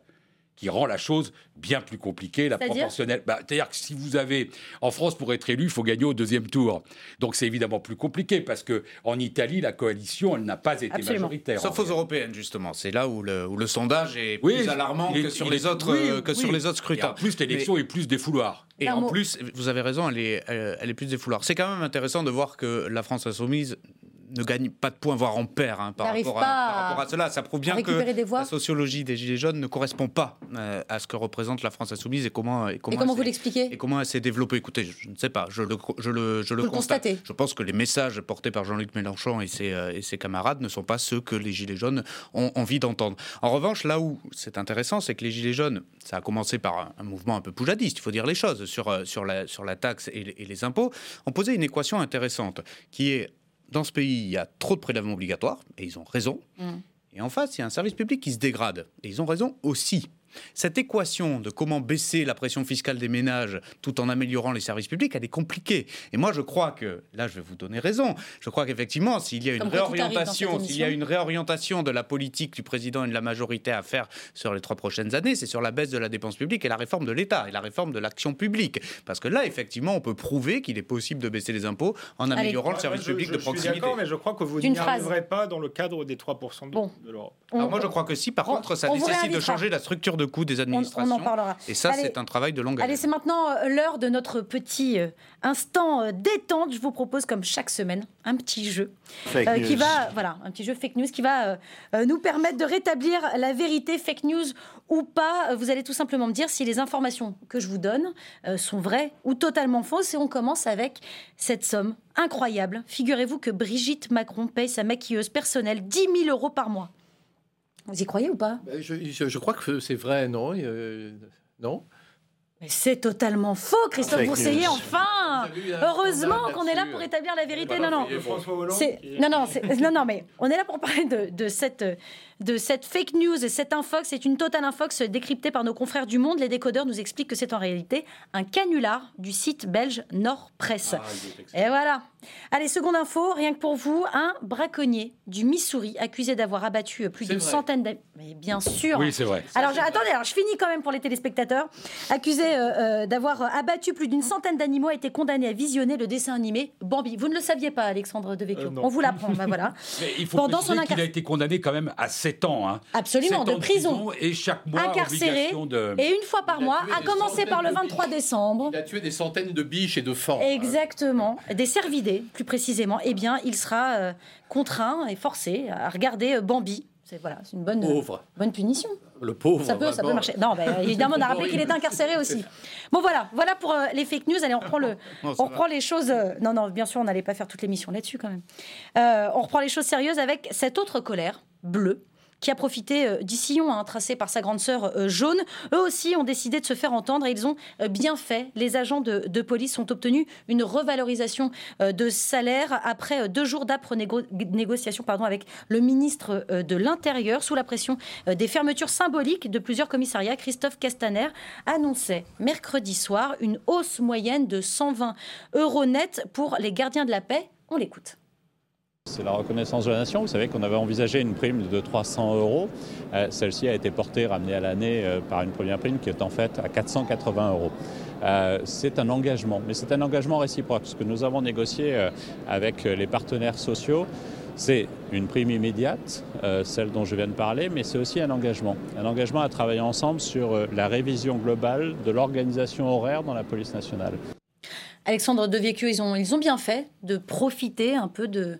qui rend la chose bien plus compliquée, la proportionnelle. Bah, c'est-à-dire que si vous avez, en France, pour être élu, il faut gagner au deuxième tour. Donc c'est évidemment plus compliqué parce que en Italie, la coalition, elle n'a pas été majoritaire. Sauf aux européennes, justement. C'est là où le, où le, sondage est plus alarmant que, sur, les autres, que sur les autres scrutins. en plus, l'élection est plus des fouloirs. Et en plus, vous avez raison, elle est, elle est plus des fouloirs. C'est quand même intéressant de voir que la France insoumise ne gagne pas de points, voire en perd hein, par, rapport à, cela. Ça prouve bien que la sociologie des Gilets jaunes ne correspond pas euh, à ce que représente la France insoumise et comment, et comment, vous l'expliquez Et comment elle s'est développée. Écoutez, je, ne sais pas, je le, je le, je le constate. Je pense que les messages portés par Jean-Luc Mélenchon et ses, euh, et ses camarades ne sont pas ceux que les Gilets jaunes ont envie d'entendre. En revanche, là où c'est intéressant, c'est que les Gilets jaunes, ça a commencé par un, mouvement un peu poujadiste, il faut dire les choses, sur, euh, sur, la, sur la taxe et les impôts, ont posé une équation intéressante qui est dans ce pays, il y a trop de prélèvements obligatoires, et ils ont raison. Mm. Et en face, il y a un service public qui se dégrade, et ils ont raison aussi. Cette équation de comment baisser la pression fiscale des ménages tout en améliorant les services publics, elle est compliquée. Et moi, je crois que, là, je vais vous donner raison, je crois qu'effectivement, s'il y a une réorientation, s'il y a une réorientation de la politique du président et de la majorité à faire sur les trois prochaines années, c'est sur la baisse de la dépense publique et la réforme de l'État et la réforme de l'action publique. Parce que là, effectivement, on peut prouver qu'il est possible de baisser les impôts en améliorant le service public de proximité. Je suis d'accord, mais je crois que vous n'y arriverez pas dans le cadre des 3% de, l'Europe. Alors moi, je crois que si, par contre, ça nécessite de changer la structure de coût des administrations. On, en parlera. Et ça, c'est un travail de longue Allez, c'est maintenant euh, l'heure de notre petit euh, instant euh, détente. Je vous propose, comme chaque semaine, un petit jeu qui va, voilà, un petit jeu fake news qui va nous permettre de rétablir la vérité, fake news ou pas. Vous allez tout simplement me dire si les informations que je vous donne sont vraies ou totalement fausses. Et on commence avec cette somme incroyable. Figurez-vous que Brigitte Macron paye sa maquilleuse personnelle 10 000 euros par mois. Vous y croyez ou pas? Ben, je, crois que c'est vrai, non Non c'est totalement faux, Christophe Bourseiller, enfin Heureusement qu'on est là pour établir la vérité. Non, non. Non, non, non, non, mais on est là pour parler de, de cette de cette fake news et cette infox. C'est une totale infox décryptée par nos confrères du Monde. Les décodeurs nous expliquent que c'est en réalité un canular du site belge Nord Presse. Ah, et voilà. Allez, seconde info, rien que pour vous, un braconnier du Missouri accusé d'avoir abattu plus d'une centaine d'animaux. Mais bien sûr. Oui, c'est vrai. Alors, attendez, alors je finis quand même pour les téléspectateurs. Accusé euh, euh, d'avoir abattu plus d'une centaine d'animaux a été condamné à visionner le dessin animé Bambi. Vous ne le saviez pas, Alexandre Devecchio. Euh, On vous l'apprend. bah, voilà. *laughs* Mais il faut Pendant son qu'il a été condamné quand même à 7 ans. Hein. Absolument, de, prison. Et chaque mois, incarcéré. Et une fois par mois, à commencer par le 23 décembre. Il a tué des centaines de biches et de fans. Exactement. Des cervidés, plus précisément. Eh bien, il sera euh, contraint et forcé à regarder euh, Bambi. C'est voilà, une bonne, bonne punition. Le pauvre. Ça peut, ça peut marcher. Non, bah, évidemment, on a *laughs* rappelé qu'il est incarcéré aussi. Bon, voilà, voilà pour euh, les fake news. Allez, on reprend, le, *laughs* on reprend les choses. non, non, bien sûr, on n'allait pas faire toute l'émission là-dessus quand même. on reprend les choses sérieuses avec cette autre colère bleue qui a profité euh, du sillon hein, tracé par sa grande sœur euh, jaune. Eux aussi ont décidé de se faire entendre et ils ont euh, bien fait. Les agents de, police ont obtenu une revalorisation de salaire après deux jours d'âpres négociations avec le ministre de l'Intérieur. Sous la pression des fermetures symboliques de plusieurs commissariats, Christophe Castaner annonçait mercredi soir une hausse moyenne de 120 euros net pour les gardiens de la paix. On l'écoute. C'est la reconnaissance de la nation. Vous savez qu'on avait envisagé une prime de 300 euros. Euh, celle-ci a été portée, ramenée à l'année euh, par une première prime qui est en fait à 480 euros. Euh, c'est un engagement, mais c'est un engagement réciproque. Ce que nous avons négocié avec les partenaires sociaux, c'est une prime immédiate, celle dont je viens de parler, mais c'est aussi un engagement. Un engagement à travailler ensemble sur la révision globale de l'organisation horaire dans la police nationale. Alexandre Devecchio, ils ont, ils ont bien fait de profiter un peu de,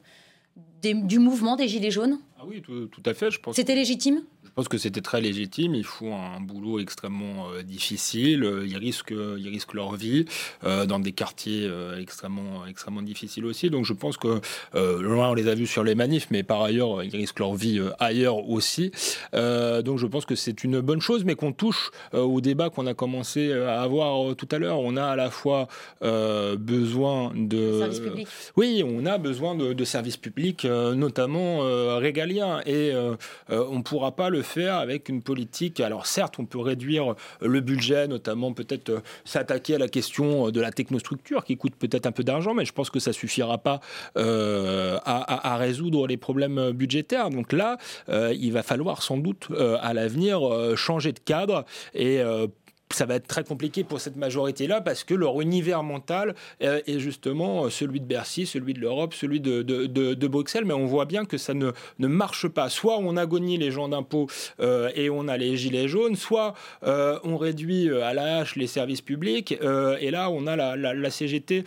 du mouvement des Gilets jaunes Ah oui, tout, tout à fait. Je pense. C'était légitime? Pense que c'était très légitime. Ils font un boulot extrêmement euh, difficile. Ils risquent, ils risquent leur vie euh, dans des quartiers euh, extrêmement, extrêmement difficiles aussi. Donc je pense que, loin on les a vus sur les manifs, mais par ailleurs, ils risquent leur vie ailleurs aussi. donc je pense que c'est une bonne chose, mais qu'on touche au débat qu'on a commencé à avoir tout à l'heure. On a à la fois besoin de... Oui, on a besoin de, de services publics, notamment régaliens. Et on ne pourra pas le faire avec une politique. Alors certes, on peut réduire le budget, notamment peut-être euh, s'attaquer à la question de la technostructure qui coûte peut-être un peu d'argent, mais je pense que ça suffira pas euh, à, résoudre les problèmes budgétaires. Donc là, euh, il va falloir sans doute à l'avenir changer de cadre et ça va être très compliqué pour cette majorité-là parce que leur univers mental euh, est justement euh, celui de Bercy, celui de l'Europe, celui de, Bruxelles. Mais on voit bien que ça ne, ne marche pas. Soit on agonie les gens d'impôts euh, et on a les gilets jaunes, soit on réduit à la hache les services publics et là on a la, CGT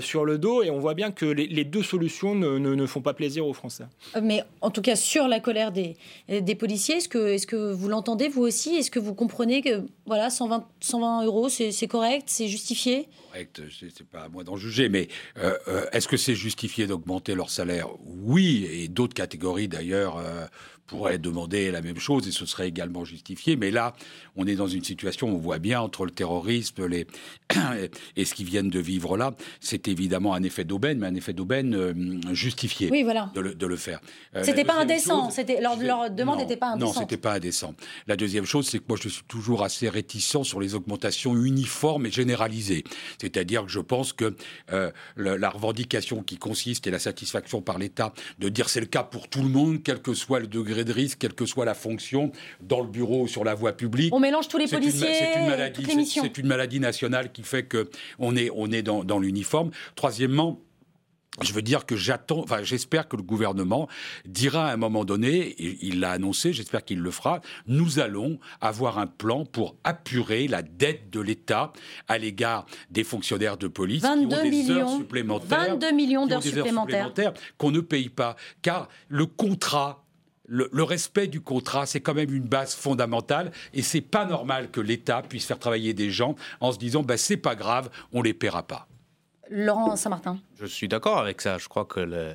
sur le dos et on voit bien que les, deux solutions ne, ne, font pas plaisir aux Français. Mais en tout cas sur la colère des, des policiers, est-ce que, est -ce que vous l'entendez vous aussi? Est-ce que vous comprenez que voilà 120, 120 euros, c'est correct, c'est justifié? Correct, c'est pas à moi d'en juger, mais euh, euh, est-ce que c'est justifié d'augmenter leur salaire? Oui, et d'autres catégories d'ailleurs euh, pourrait demander la même chose et ce serait également justifié. Mais là, on est dans une situation, on voit bien entre le terrorisme les... *coughs* et ce qu'ils viennent de vivre là, c'est évidemment un effet d'aubaine, mais un effet d'aubaine euh, justifié oui, voilà. de, le, de le faire. Euh, c'était pas indécent, c'était, leur, leur demande n'était pas indécente. Non, c'était pas indécent. La deuxième chose, c'est que moi, je suis toujours assez réticent sur les augmentations uniformes et généralisées. C'est-à-dire que je pense que euh, la revendication qui consiste et la satisfaction par l'État de dire c'est le cas pour tout le monde, quel que soit le degré de risque, quelle que soit la fonction, dans le bureau ou sur la voie publique. On mélange tous les policiers. C'est une, maladie, c'est une maladie nationale qui fait que on est, on est dans, dans l'uniforme. Troisièmement, je veux dire que j'attends, enfin, j'espère que le gouvernement dira à un moment donné, et il l'a annoncé, j'espère qu'il le fera, nous allons avoir un plan pour apurer la dette de l'État à l'égard des fonctionnaires de police 22 qui ont des millions, heures supplémentaires, 22 millions d'heures supplémentaires, supplémentaires qu'on ne paye pas, car le contrat le, respect du contrat, c'est quand même une base fondamentale et c'est pas normal que l'État puisse faire travailler des gens en se disant bah, c'est pas grave, on les paiera pas. Laurent Saint-Martin. Je suis d'accord avec ça. Je crois que le,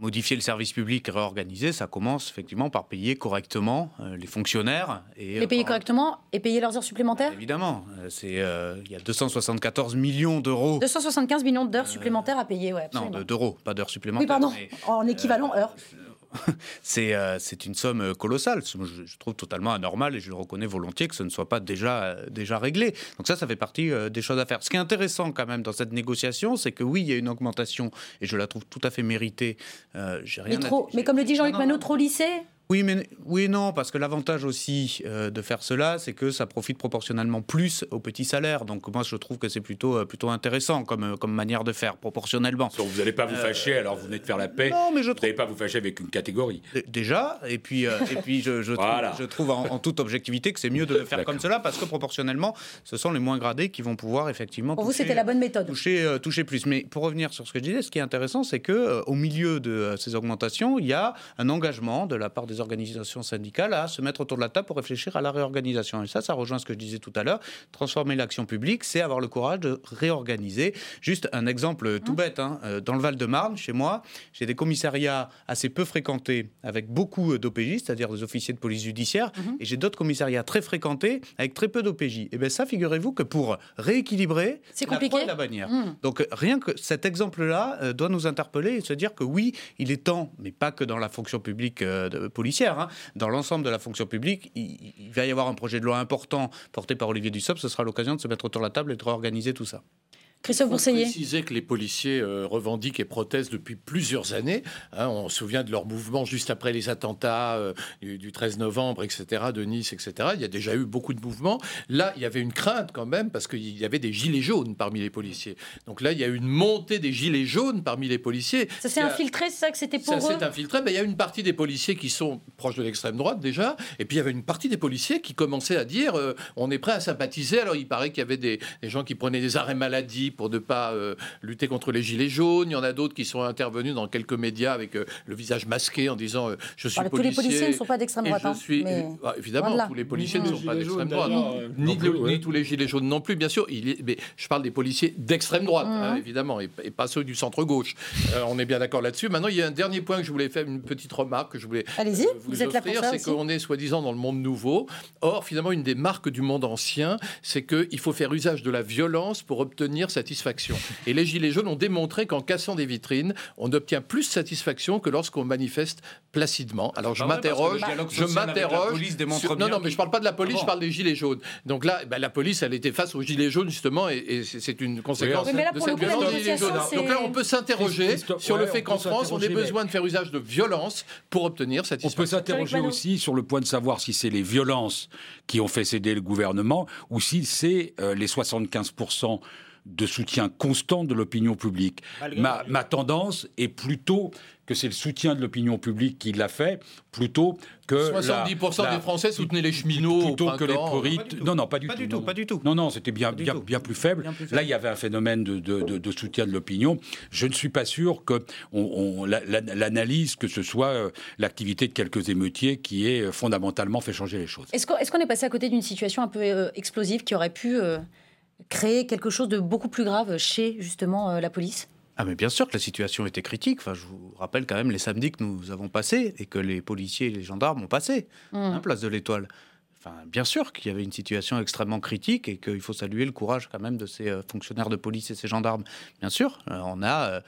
modifier le service public, réorganiser, ça commence effectivement par payer correctement les fonctionnaires. Et, les payer correctement et payer leurs heures supplémentaires Évidemment. C'est, il y a 274 millions d'euros. 275 millions d'heures supplémentaires à payer, oui. Non, d'euros, pas d'heures supplémentaires. Oui, pardon, en équivalent heure. Euh, *laughs* c'est une somme euh, colossale. Je, trouve totalement anormal et je le reconnais volontiers que ce ne soit pas déjà, euh, déjà réglé. Donc ça, ça fait partie des choses à faire. Ce qui est intéressant quand même dans cette négociation, c'est que oui, il y a une augmentation et je la trouve tout à fait méritée. rien mais, trop, mais comme le dit Jean-Luc Manot, trop lycée oui, mais oui, non, parce que l'avantage aussi euh, de faire cela, c'est que ça profite proportionnellement plus aux petits salaires. Donc moi, je trouve que c'est plutôt, euh, plutôt intéressant comme, euh, comme manière de faire, proportionnellement. vous n'allez pas vous fâcher, alors vous venez de faire la paix. Non, mais je vous n'allez pas vous fâcher avec une catégorie. Déjà, et puis, et puis je, je, trouve, je trouve en, toute objectivité que c'est mieux de le faire comme cela, parce que proportionnellement, ce sont les moins gradés qui vont pouvoir effectivement. Pour vous, c'était la bonne méthode. Toucher, toucher plus. Mais pour revenir sur ce que je disais, ce qui est intéressant, c'est que au milieu de ces augmentations, il y a un engagement de la part des organisations syndicales à se mettre autour de la table pour réfléchir à la réorganisation. Et ça, ça rejoint ce que je disais tout à l'heure. Transformer l'action publique, c'est avoir le courage de réorganiser. Juste un exemple tout mmh. bête. Hein. Euh, dans le Val-de-Marne, chez moi, j'ai des commissariats assez peu fréquentés avec beaucoup d'OPJ, c'est-à-dire des officiers de police judiciaire, mmh. et j'ai d'autres commissariats très fréquentés avec très peu d'OPJ. Et bien ça, figurez-vous que pour rééquilibrer, c'est compliqué. La, bannière. Mmh. Donc rien que cet exemple-là euh, doit nous interpeller et se dire que oui, il est temps, mais pas que dans la fonction publique euh, hein, dans l'ensemble de la fonction publique, il, va y avoir un projet de loi important porté par Olivier Dussopt. Ce sera l'occasion de se mettre autour de la table et de réorganiser tout ça. Christophe Bourseiller. préciser que les policiers euh, revendiquent et protestent depuis plusieurs années. Hein. on se souvient de leur mouvement juste après les attentats euh, du, 13 novembre, etc., de Nice, etc. Il y a déjà eu beaucoup de mouvements. Là, il y avait une crainte quand même parce qu'il y avait des gilets jaunes parmi les policiers. Donc là, il y a eu une montée des gilets jaunes parmi les policiers. Ça s'est infiltré, c'est ça que c'était pour ça Ça s'est infiltré. Ben, il y a une partie des policiers qui sont proches de l'extrême droite déjà. Et puis il y avait une partie des policiers qui commençaient à dire euh, on est prêt à sympathiser. Alors il paraît qu'il y avait des, des gens qui prenaient des arrêts maladie pour ne pas euh, lutter contre les gilets jaunes. Il y en a d'autres qui sont intervenus dans quelques médias avec euh, le visage masqué en disant euh, je suis policier. Tous les policiers ne sont pas d'extrême droite. Hein, suis, bah, évidemment, tous les policiers ne sont pas d'extrême droite. Ni, tous les gilets jaunes non plus, bien sûr. Il mais je parle des policiers d'extrême droite, hein, mmh. évidemment, et, pas ceux du centre gauche. on est bien d'accord là-dessus. Maintenant, il y a un dernier point que je voulais faire, une petite remarque que je voulais Allez-y, vous, vous offrir, c'est qu'on est soi-disant dans le monde nouveau. Or, finalement, une des marques du monde ancien, c'est qu'il faut faire usage de la violence pour obtenir satisfaction. Et les Gilets jaunes ont démontré qu'en cassant des vitrines, on obtient plus de satisfaction que lorsqu'on manifeste placidement. Alors je m'interroge, je m'interroge. Non, non, mais je parle pas de la police, ah je parle des Gilets jaunes. Donc là, ben, la police, elle était face aux Gilets jaunes justement, et, c'est une conséquence de cette violence. Donc là, on peut s'interroger sur le fait qu'en France, on ait besoin de faire usage de violence pour obtenir satisfaction. On peut s'interroger aussi sur le point de savoir si c'est les violences qui ont fait céder le gouvernement ou si c'est euh, les 75 de soutien constant de l'opinion publique. Ma, ma, tendance est plutôt que c'est le soutien de l'opinion publique qui l'a fait, plutôt que 70% des Français soutenaient les cheminots plutôt que les purites. Non, non, pas du pas tout. Du tout pas du tout. Non, non, c'était bien, bien, bien, plus faible. Là, il y avait un phénomène de, de, de, soutien de l'opinion. Je ne suis pas sûr que on, l'analyse, que ce soit euh, l'activité de quelques émeutiers, qui ait euh, fondamentalement fait changer les choses. Est-ce qu'on est, passé à côté d'une situation un peu euh, explosive qui aurait pu créer quelque chose de beaucoup plus grave chez justement euh, la police ah mais bien sûr que la situation était critique. Enfin, je vous rappelle quand même les samedis que nous avons passés et que les policiers et les gendarmes ont passé, mmh. hein, place de l'Étoile. Enfin, bien sûr qu'il y avait une situation extrêmement critique et qu'il faut saluer le courage quand même de ces euh, fonctionnaires de police et ces gendarmes. Bien sûr, euh, on a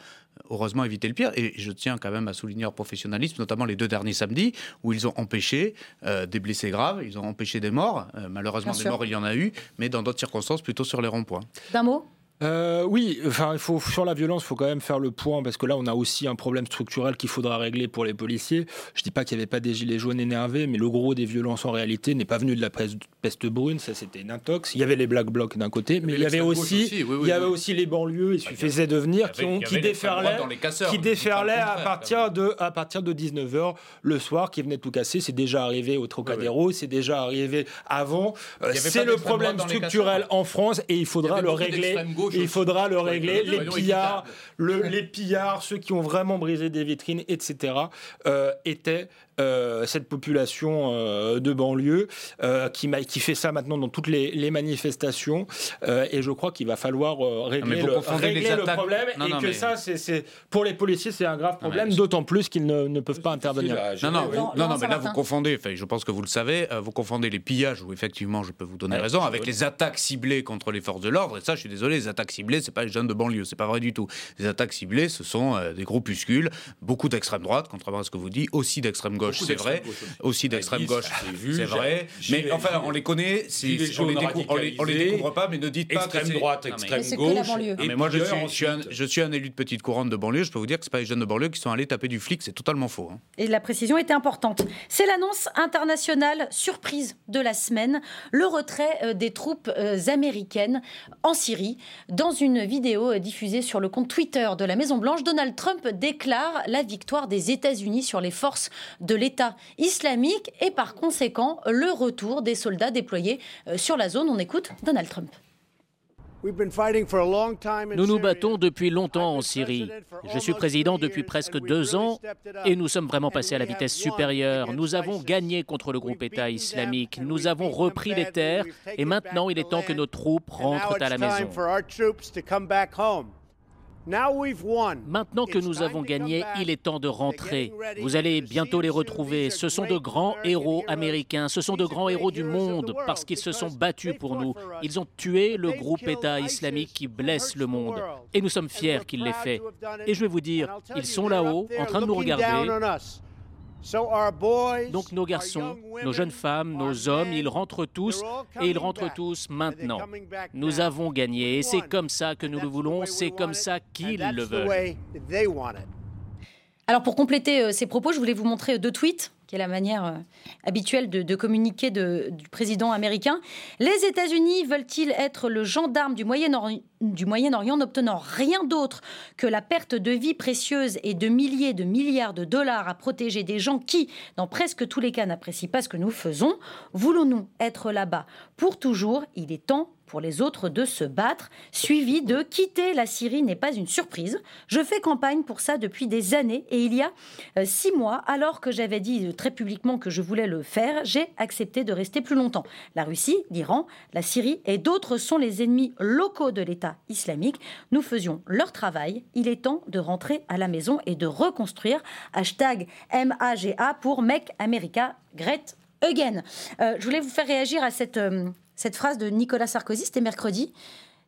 heureusement éviter le pire. Et je tiens quand même à souligner leur professionnalisme, notamment les deux derniers samedis, où ils ont empêché euh, des blessés graves, ils ont empêché des morts. Euh, malheureusement, des morts, il y en a eu, mais dans d'autres circonstances, plutôt sur les ronds-points. D'un mot? Euh, oui, enfin, il faut, sur la violence, il faut quand même faire le point parce que là, on a aussi un problème structurel qu'il faudra régler pour les policiers. Je dis pas qu'il n'y avait pas des gilets jaunes énervés, mais le gros des violences en réalité n'est pas venu de la peste brune, ça c'était une intox. Il y avait les black blocs d'un côté, mais il y avait aussi, il y avait aussi les banlieues. Il suffisait de venir qui, ont, qui déferlaient, qui déferlaient à partir de à partir de 19 h le soir, qui venaient tout casser. C'est déjà arrivé au Trocadéro, c'est déjà arrivé avant. Euh, c'est le problème structurel en France et il faudra le régler il faudra le régler. Les pillards, les pillards, ceux qui ont vraiment brisé des vitrines, etc., étaient euh, cette population euh, de banlieue euh, qui, qui, fait ça maintenant dans toutes les, manifestations. et je crois qu'il va falloir régler, le, problème. et que ça, c'est pour les policiers, c'est un grave problème, d'autant plus qu'ils ne, peuvent pas intervenir. non, non, non, non, mais là, vous confondez, enfin, je pense que vous le savez, vous confondez les pillages, où effectivement, je peux vous donner raison, avec les attaques ciblées contre les forces de l'ordre. Et ça, je suis désolé, les attaques ciblées, c'est pas les jeunes de banlieue, c'est pas vrai du tout. Les attaques ciblées, ce sont des groupuscules, beaucoup d'extrême droite, contrairement à ce que vous dites, aussi d'extrême gauche, c'est vrai, aussi d'extrême gauche, c'est vrai. Mais enfin, on les connaît, on les, découvre, les, découvre pas, mais ne dites pas extrême droite, extrême gauche. Mais moi, je suis, un, je suis un élu de petite couronne de banlieue. Je peux vous dire que c'est pas les jeunes de banlieue qui sont allés taper du flic, c'est totalement faux. Hein. Et la précision était importante. C'est l'annonce internationale surprise de la semaine, le retrait euh, des troupes euh, américaines en Syrie. Dans une vidéo euh, diffusée sur le compte Twitter de la Maison Blanche, Donald Trump déclare la victoire des États-Unis sur les forces de l'État islamique et par conséquent le retour des soldats déployés euh, sur la zone. On écoute Donald Trump. Nous nous battons depuis longtemps en Syrie. Je suis président depuis presque deux ans et nous sommes vraiment passés à la vitesse supérieure. Nous avons gagné contre le groupe État islamique. Nous avons repris les terres et maintenant il est temps que nos troupes rentrent à la maison. Maintenant que nous avons gagné, il est temps de rentrer. Vous allez bientôt les retrouver. Ce sont de grands héros américains, ce sont de grands héros du monde parce qu'ils se sont battus pour nous. Ils ont tué le groupe État islamique qui blesse le monde. Et nous sommes fiers qu'ils l'aient fait. Et je vais vous dire, ils sont là-haut, en train de nous regarder. Donc nos garçons, nos jeunes femmes, nos hommes, ils rentrent tous et ils rentrent tous maintenant. Nous avons gagné et c'est comme ça que nous le voulons, c'est comme ça qu'ils le veulent. Alors pour compléter euh, ces propos, je voulais vous montrer deux tweets qui est la manière euh, habituelle de, communiquer du président américain. Les États-Unis veulent-ils être le gendarme du Moyen-Orient Moyen n'obtenant rien d'autre que la perte de vies précieuses et de milliers de milliards de dollars à protéger des gens qui, dans presque tous les cas, n'apprécient pas ce que nous faisons? Voulons-nous être là-bas pour toujours? Il est temps pour les autres de se battre, suivi de quitter la Syrie n'est pas une surprise. Je fais campagne pour ça depuis des années et il y a euh, six mois, alors que j'avais dit très publiquement que je voulais le faire, j'ai accepté de rester plus longtemps. La Russie, l'Iran, la Syrie et d'autres sont les ennemis locaux de l'État islamique. Nous faisions leur travail. Il est temps de rentrer à la maison et de reconstruire. Hashtag MAGA pour Make America Great Again. Euh, je voulais vous faire réagir à cette... Euh, cette phrase de Nicolas Sarkozy, c'était mercredi.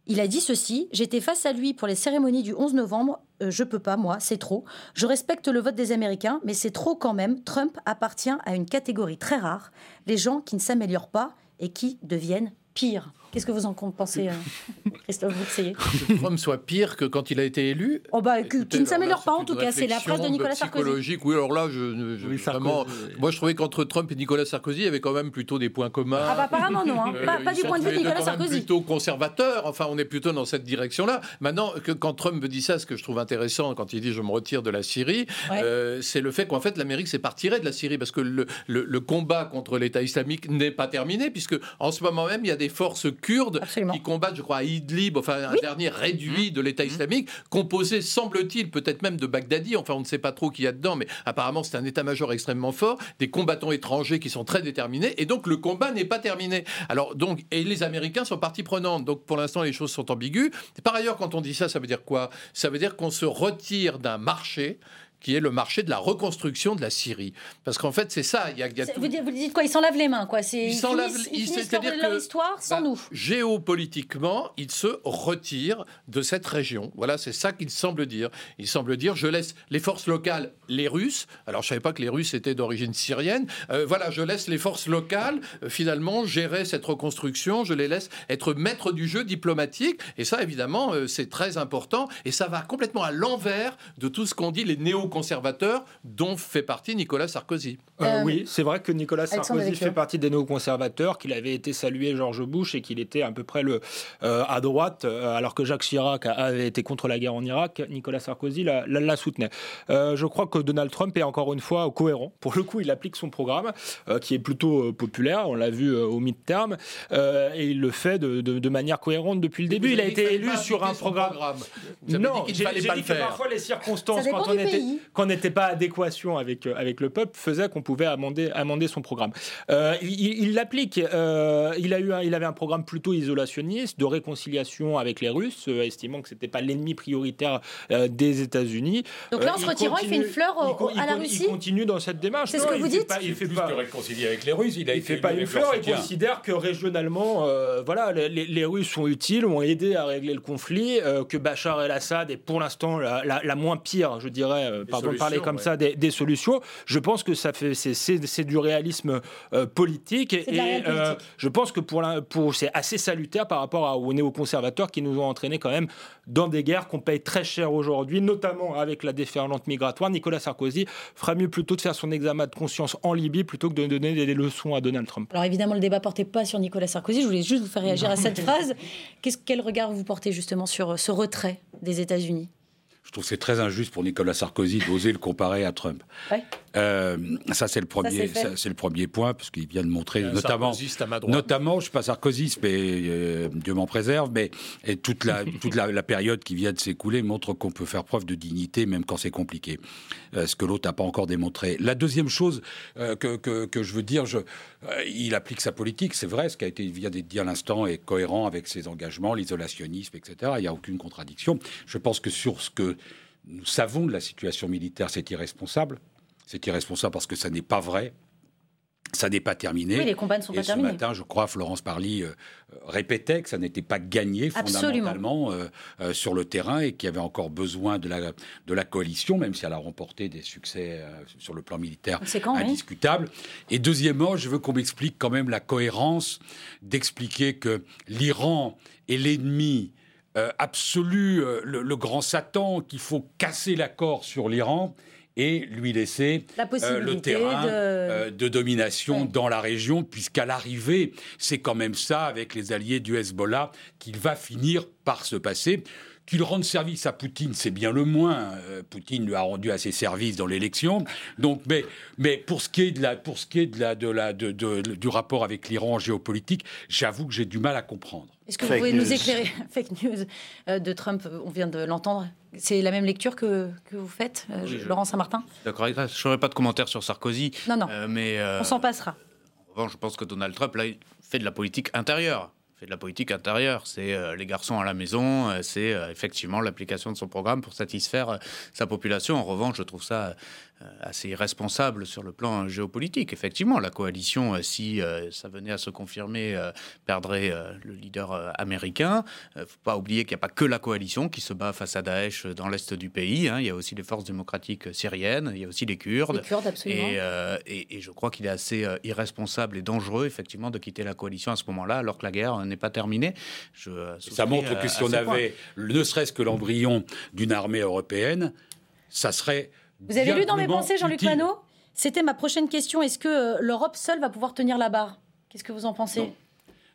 Il a dit ceci J'étais face à lui pour les cérémonies du 11 novembre. Euh, je peux pas, moi, c'est trop. Je respecte le vote des Américains, mais c'est trop quand même. Trump appartient à une catégorie très rare les gens qui ne s'améliorent pas et qui deviennent pires. Qu'est-ce que vous en pensez, euh, *laughs* Christophe Boursier Que Trump soit pire que quand il a été élu oh bah, Qui ne s'améliore pas, en tout cas. C'est la phrase de Nicolas Sarkozy. Psychologique, oui, alors là, je, vraiment, moi, je trouvais qu'entre Trump et Nicolas Sarkozy, il y avait quand même plutôt des points communs. Ah bah, apparemment, non. Hein. Euh, pas, du point de vue de Nicolas Sarkozy. plutôt conservateur. Enfin, on est plutôt dans cette direction-là. Maintenant, que, quand Trump dit ça, ce que je trouve intéressant, quand il dit je me retire de la Syrie, euh, c'est le fait qu'en fait, l'Amérique s'est pas retirée de la Syrie parce que le, le, combat contre l'État islamique n'est pas terminé, puisque en ce moment même, il y a des forces kurdes qui combattent, je crois, à Idlib, enfin un dernier réduit de l'État mmh. islamique, composé, semble-t-il, peut-être même de Baghdadi, enfin on ne sait pas trop qui y a dedans, mais apparemment c'est un état-major extrêmement fort, des combattants étrangers qui sont très déterminés, et donc le combat n'est pas terminé. Alors donc, et les Américains sont partie prenante, donc pour l'instant les choses sont ambiguës. par ailleurs, quand on dit ça, ça veut dire quoi? Ça veut dire qu'on se retire d'un marché qui est le marché de la reconstruction de la Syrie. Parce qu'en fait, c'est ça. Il y a, vous, dites, quoi Ils s'en lavent les mains, quoi Ils s'en lavent ils, leur histoire sans bah, nous. Géopolitiquement, ils se retirent de cette région. Voilà, c'est ça qu'il semble dire. Il semble dire je laisse les forces locales, les Russes. Alors, je savais pas que les Russes étaient d'origine syrienne. Euh, voilà, je laisse les forces locales euh, finalement gérer cette reconstruction. Je les laisse être maîtres du jeu diplomatique. Et ça, évidemment, euh, c'est très important. Et ça va complètement à l'envers de tout ce qu'on dit les néo néoconservateurs dont fait partie Nicolas Sarkozy. oui, c'est vrai que Nicolas Sarkozy fait partie des néoconservateurs, qu'il avait été salué George Bush et qu'il était à peu près le, à droite, alors que Jacques Chirac avait été contre la guerre en Irak. Nicolas Sarkozy la, la, soutenait. je crois que Donald Trump est encore une fois cohérent. Pour le coup, il applique son programme, qui est plutôt populaire. On l'a vu au mid-term, et il le fait de, de, manière cohérente depuis le début. Il a été élu sur un programme. Non, j'ai dit, que parfois les circonstances, quand on n'était pas adéquation avec, avec le peuple, faisaient qu'on pouvait amender, amender son programme. Euh, il l'applique. Euh, il, a eu il avait un programme plutôt isolationniste, de réconciliation avec les Russes, euh, estimant que ce n'était pas l'ennemi prioritaire des États-Unis. Donc là, en se retirant, il fait une fleur à la Russie Il continue dans cette démarche. C'est ce que vous dites Il fait pas réconcilier avec les Russes. Il ne fait pas une fleur. Il considère que régionalement, voilà, les, les, Russes sont utiles, ont aidé à régler le conflit, que Bachar el-Assad est pour l'instant la, la, moins pire, je dirais, pardon de parler comme ça, des, des, solutions. Je pense que ça fait c'est du réalisme euh, politique et, euh, je pense que pour, pour c'est assez salutaire par rapport à, aux néoconservateurs qui nous ont entraînés quand même dans des guerres qu'on paye très cher aujourd'hui, notamment avec la déferlante migratoire. Nicolas Sarkozy fera mieux plutôt de faire son examen de conscience en Libye plutôt que de donner des leçons à Donald Trump. Alors évidemment, le débat portait pas sur Nicolas Sarkozy. Je voulais juste vous faire réagir à cette *laughs* phrase. quel regard vous portez justement sur ce retrait des États-Unis? Je trouve que c'est très injuste pour Nicolas Sarkozy d'oser le comparer à Trump. Euh, ça, c'est le premier, c'est le premier point, parce qu'il vient de montrer, notamment, notamment, je suis pas sarkozyste, mais euh, Dieu m'en préserve, mais et toute la *laughs* toute la, période qui vient de s'écouler montre qu'on peut faire preuve de dignité, même quand c'est compliqué, euh, ce que l'autre n'a pas encore démontré. La deuxième chose que, que, que, je veux dire, je, il applique sa politique, c'est vrai, ce qui a été vient d'être dit à l'instant est cohérent avec ses engagements, l'isolationnisme, etc. Il n'y a aucune contradiction. Je pense que sur ce que nous savons de la situation militaire, c'est irresponsable. C'est irresponsable parce que ça n'est pas vrai. Ça n'est pas terminé. Oui, les combats ne sont et ce matin, je crois, Florence Parly euh, répétait que ça n'était pas gagné fondamentalement euh, euh, sur le terrain et qu'il y avait encore besoin de la, de la coalition, même si elle a remporté des succès sur le plan militaire indiscutables. Et deuxièmement, je veux qu'on m'explique quand même la cohérence d'expliquer que l'Iran est l'ennemi absolu, le, le, grand Satan, qu'il faut casser l'accord sur l'Iran et lui laisser euh, le terrain euh, de, domination dans la région, puisqu'à l'arrivée, c'est quand même ça, avec les alliés du Hezbollah, qu'il va finir par se passer. Qu'il rende service à Poutine, c'est bien le moins. Euh, Poutine lui a rendu assez service dans l'élection. Donc, mais, mais pour ce qui est de la, pour ce qui est de la, de la, de, du rapport avec l'Iran en géopolitique, j'avoue que j'ai du mal à comprendre. Est-ce que vous pouvez nous éclairer *laughs* Fake news de Trump, on vient de l'entendre. C'est la même lecture que, que vous faites, euh, Laurent Saint-Martin D'accord, je n'aurai pas de commentaire sur Sarkozy. Non, non. Euh, mais, euh, on s'en passera. En revanche, je pense que Donald Trump, là, fait de la politique intérieure fait de la politique intérieure. C'est les garçons à la maison, c'est effectivement l'application de son programme pour satisfaire sa population. En revanche, je trouve ça euh, assez irresponsable sur le plan géopolitique. Effectivement, la coalition, euh, si euh, ça venait à se confirmer, perdrait le leader américain. Il ne faut pas oublier qu'il n'y a pas que la coalition qui se bat face à Daesh dans l'est du pays. Hein. Il y a aussi les forces démocratiques syriennes, il y a aussi les Kurdes. Les Kurdes, absolument. Et, et, je crois qu'il est assez irresponsable et dangereux, effectivement, de quitter la coalition à ce moment-là, alors que la guerre n'est pas terminée. Je ça montre que si on avait ne serait-ce que l'embryon d'une armée européenne, ça serait vous avez lu dans mes pensées, Jean-Luc Manot? C'était ma prochaine question. Est-ce que euh, l'Europe seule va pouvoir tenir la barre? Qu'est-ce que vous en pensez? Non.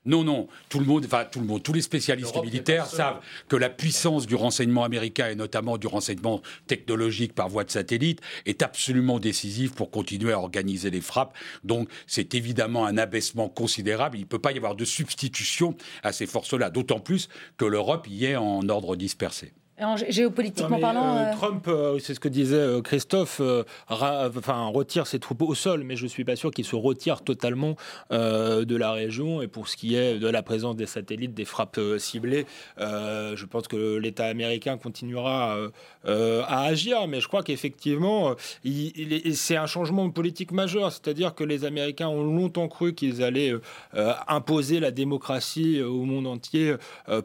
Non, Tout le monde, enfin tout le monde, tous les spécialistes militaires savent que la puissance du renseignement américain et notamment du renseignement technologique par voie de satellite est absolument décisive pour continuer à organiser les frappes. Donc c'est évidemment un abaissement considérable. Il ne peut pas y avoir de substitution à ces forces-là, d'autant plus que l'Europe y est en ordre dispersé géopolitiquement parlant. Euh, euh, Trump, euh, c'est ce que disait Christophe, enfin, retire ses troupes au sol, mais je ne suis pas sûr qu'il se retire totalement de la région. Et pour ce qui est de la présence des satellites, des frappes ciblées, je pense que l'État américain continuera à agir. Mais je crois qu'effectivement, c'est un changement politique majeur. C'est-à-dire que les Américains ont longtemps cru qu'ils allaient imposer la démocratie au monde entier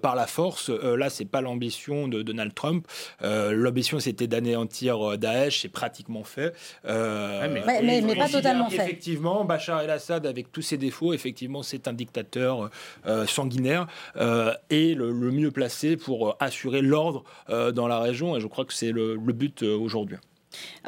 par la force. là, c'est pas l'ambition de Donald Trump. Euh, l'ambition, c'était d'anéantir euh, Daesh, c'est pratiquement fait. Euh, mais, pas totalement fait. Effectivement, Bachar el-Assad, avec tous ses défauts, effectivement, c'est un dictateur sanguinaire et le, mieux placé pour assurer l'ordre dans la région. Et je crois que c'est le, but aujourd'hui.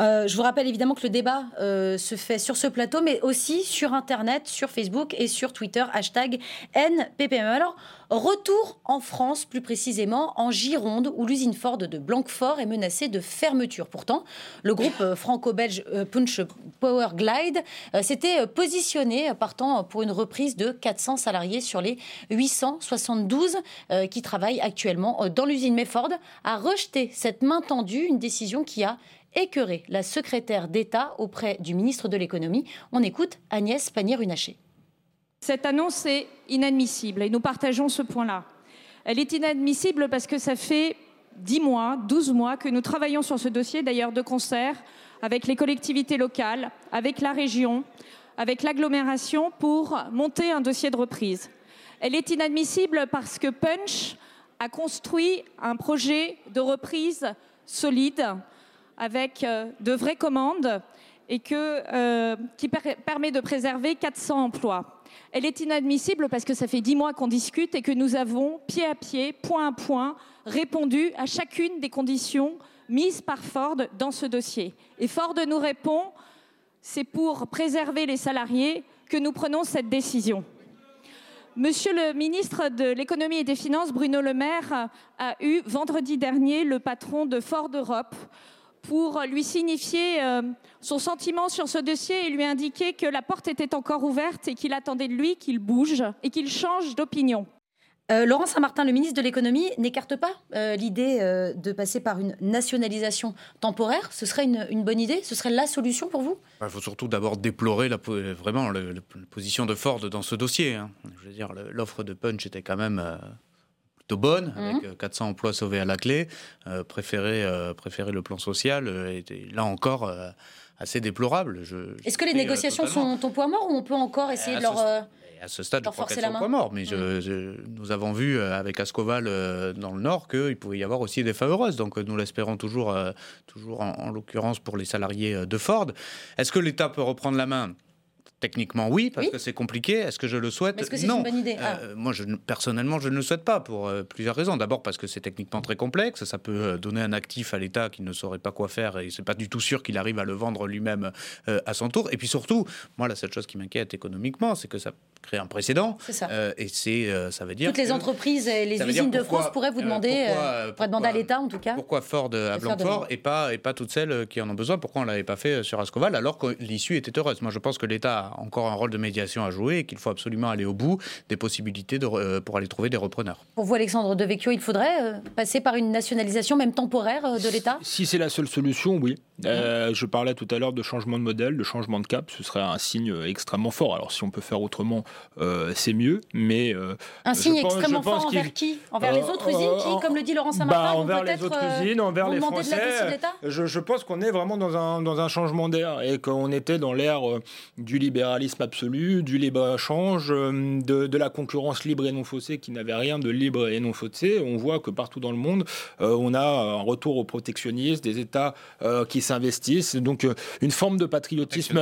Euh, je vous rappelle évidemment que le débat euh, se fait sur ce plateau, mais aussi sur Internet, sur Facebook et sur Twitter, hashtag NPPM. Alors, retour en France, plus précisément en Gironde, où l'usine Ford de Blanquefort est menacée de fermeture. Pourtant, le groupe euh, franco-belge Punch Power Glide s'était positionné partant pour une reprise de 400 salariés sur les 872 qui travaillent actuellement dans l'usine. Mais a rejeté cette main tendue, une décision qui a écœuré la secrétaire d'État auprès du ministre de l'économie. On écoute Agnès Pannier-Runacher. Cette annonce est inadmissible et nous partageons ce point-là. Elle est inadmissible parce que ça fait 10 mois, 12 mois que nous travaillons sur ce dossier, d'ailleurs de concert avec les collectivités locales, avec la région, avec l'agglomération pour monter un dossier de reprise. Elle est inadmissible parce que Punch a construit un projet de reprise solide, avec euh, de vraies commandes et euh, qui permet de préserver 400 emplois. Elle est inadmissible parce que ça fait dix mois qu'on discute et que nous avons, pied à pied, point à point, répondu à chacune des conditions mises par Ford dans ce dossier. Et Ford nous répond, c'est pour préserver les salariés que nous prenons cette décision. Monsieur le ministre de l'économie et des finances, Bruno Le Maire, a eu vendredi dernier le patron de Ford Europe pour lui signifier euh, son sentiment sur ce dossier et lui indiquer que la porte était encore ouverte et qu'il attendait de lui qu'il bouge et qu'il change d'opinion. Euh, Laurent Saint-Martin, le ministre de l'économie, n'écarte pas euh, l'idée de passer par une nationalisation temporaire. Ce serait une, bonne idée? Ce serait la solution pour vous? Il faut surtout d'abord déplorer la, vraiment la, position de Ford dans ce dossier. Hein. Je veux dire, l'offre de Punch était quand même bonne, mhm. avec 400 euh, emplois sauvés à la clé, euh, préférer, euh, préférer le plan social était là encore assez déplorable. Est-ce que les négociations sont au point mort ou on peut encore essayer de leur... À ce stade, je crois qu'elles sont au point mort. Mais mhm. nous avons vu avec Ascoval dans le Nord qu'il pouvait y avoir aussi des favoreuses. Donc nous l'espérons toujours, toujours en l'occurrence pour les salariés de Ford. Est-ce que l'État peut reprendre la main? Techniquement, oui, parce que c'est compliqué. Est-ce que je le souhaite? Est-ce que c'est une bonne idée? Ah. euh, Moi, je, personnellement, je ne le souhaite pas pour euh, plusieurs raisons. D'abord, parce que c'est techniquement très complexe. Ça peut euh, donner un actif à l'État qui ne saurait pas quoi faire et c'est pas du tout sûr qu'il arrive à le vendre lui-même à son tour. Et puis surtout, moi, la seule chose qui m'inquiète économiquement, c'est que ça crée un précédent. C'est ça. et c'est, ça veut dire. Toutes les entreprises et les usines de France pourraient vous demander, pourraient demander à l'État en tout cas. Pourquoi Ford à Blanquefort et pas, et pas toutes celles qui en ont besoin? Pourquoi on ne l'avait pas fait sur Ascoval alors que l'issue était heureuse? Moi, je pense que l'État a encore un rôle de médiation à jouer et qu'il faut absolument aller au bout des possibilités de, euh, pour aller trouver des repreneurs. Pour vous, Alexandre Devecchio, il faudrait euh, passer par une nationalisation, même temporaire, euh, de l'État? Si c'est la seule solution, oui. je parlais tout à l'heure de changement de modèle, de changement de cap. Ce serait un signe extrêmement fort. Alors, si on peut faire autrement, c'est mieux. Mais un signe extrêmement fort envers qui? Envers les autres usines qui, comme le dit Laurent Saint-Martin, bah, envers les autres usines, envers les Français. Je, je, pense qu'on est vraiment dans un, dans un changement d'air et qu'on était dans l'ère du libéralisme absolu du libre-échange, euh, de, la concurrence libre et non faussée qui n'avait rien de libre et non faussé. On voit que partout dans le monde, euh, on a un retour au protectionnisme, des États euh, qui s'investissent. Donc une forme de patriotisme,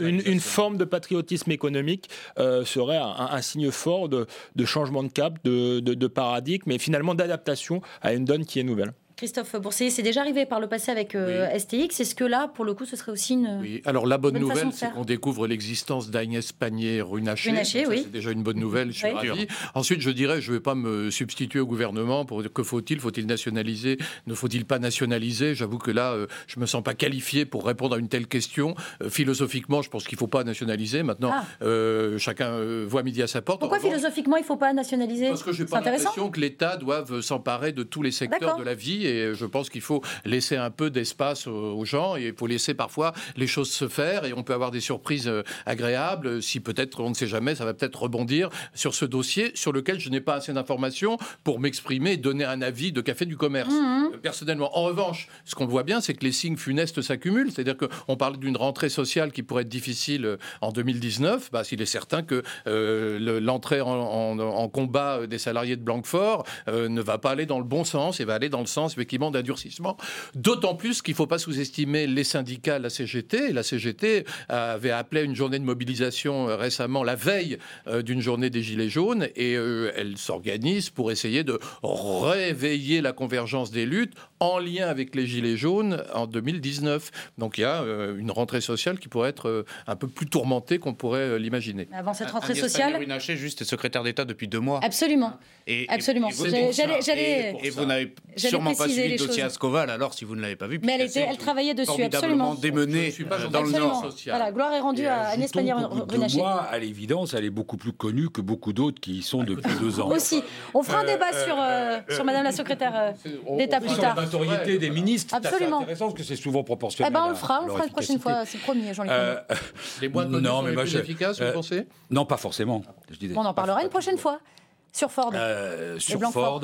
une, une, forme de patriotisme économique serait un, signe fort de, changement de cap, de, de paradigme, et finalement d'adaptation à une donne qui est nouvelle. Christophe Boursier, c'est déjà arrivé par le passé avec euh, STX. Est-ce que là, pour le coup, ce serait aussi une. Oui, alors la bonne, nouvelle, c'est qu'on découvre l'existence d'Agnès Pannier-Runacher. oui. C'est déjà une bonne nouvelle, je suis ravi. Ensuite, je dirais, je ne vais pas me substituer au gouvernement pour dire que faut-il Faut-il nationaliser Ne faut-il pas nationaliser? J'avoue que là, euh, je ne me sens pas qualifié pour répondre à une telle question. Euh, philosophiquement, je pense qu'il ne faut pas nationaliser. Maintenant, ah. chacun voit midi à sa porte. Pourquoi philosophiquement, il ne faut pas nationaliser? Parce que je n'ai pas l'impression que l'État doive s'emparer de tous les secteurs de la vie et je pense qu'il faut laisser un peu d'espace aux gens et il faut laisser parfois les choses se faire et on peut avoir des surprises euh, agréables si peut-être, on ne sait jamais, ça va peut-être rebondir sur ce dossier sur lequel je n'ai pas assez d'informations pour m'exprimer et donner un avis de café du commerce. Mmh. Euh, personnellement, en revanche, ce qu'on voit bien, c'est que les signes funestes s'accumulent, c'est-à-dire qu'on parle d'une rentrée sociale qui pourrait être difficile euh, en 2019, bah, s'il est certain que l'entrée en, combat des salariés de Blanquefort ne va pas aller dans le bon sens et va aller dans le sens effectivement d'adurcissement. D'autant plus qu'il ne faut pas sous-estimer les syndicats, la CGT. La CGT avait appelé une journée de mobilisation euh, récemment, la veille euh, d'une journée des Gilets jaunes, et euh, elle s'organise pour essayer de réveiller la convergence des luttes en lien avec les Gilets jaunes en 2019. Donc il y a euh, une rentrée sociale qui pourrait être euh, un peu plus tourmentée qu'on pourrait euh, l'imaginer. Avant cette rentrée sociale. Pannier-Runacher, juste secrétaire d'État depuis deux mois. Absolument. Et, Absolument. Et, vous n'avez sûrement pas suivi le dossier Ascoval, alors si vous ne l'avez pas vu. Mais elle, était, elle travaillait dessus, absolument. démenée dans le Nord. Social. Voilà, gloire est rendue à Agnès Pannier-Runacher. Moi, à l'évidence, elle est beaucoup plus connue que beaucoup d'autres qui y sont depuis deux ans. Aussi. On fera un débat sur, sur Madame la secrétaire d'État plus tard notoriété des ministres. Absolument. C'est intéressant parce que c'est souvent proportionnel. Eh ben on le fera, on le fera une prochaine fois, c'est promis, Jean-Luc. Euh, les moins connus non, mais les plus efficaces, vous euh, pensez? Non, pas forcément. on en parlera une prochaine fois. Sur Ford. Euh, sur Ford,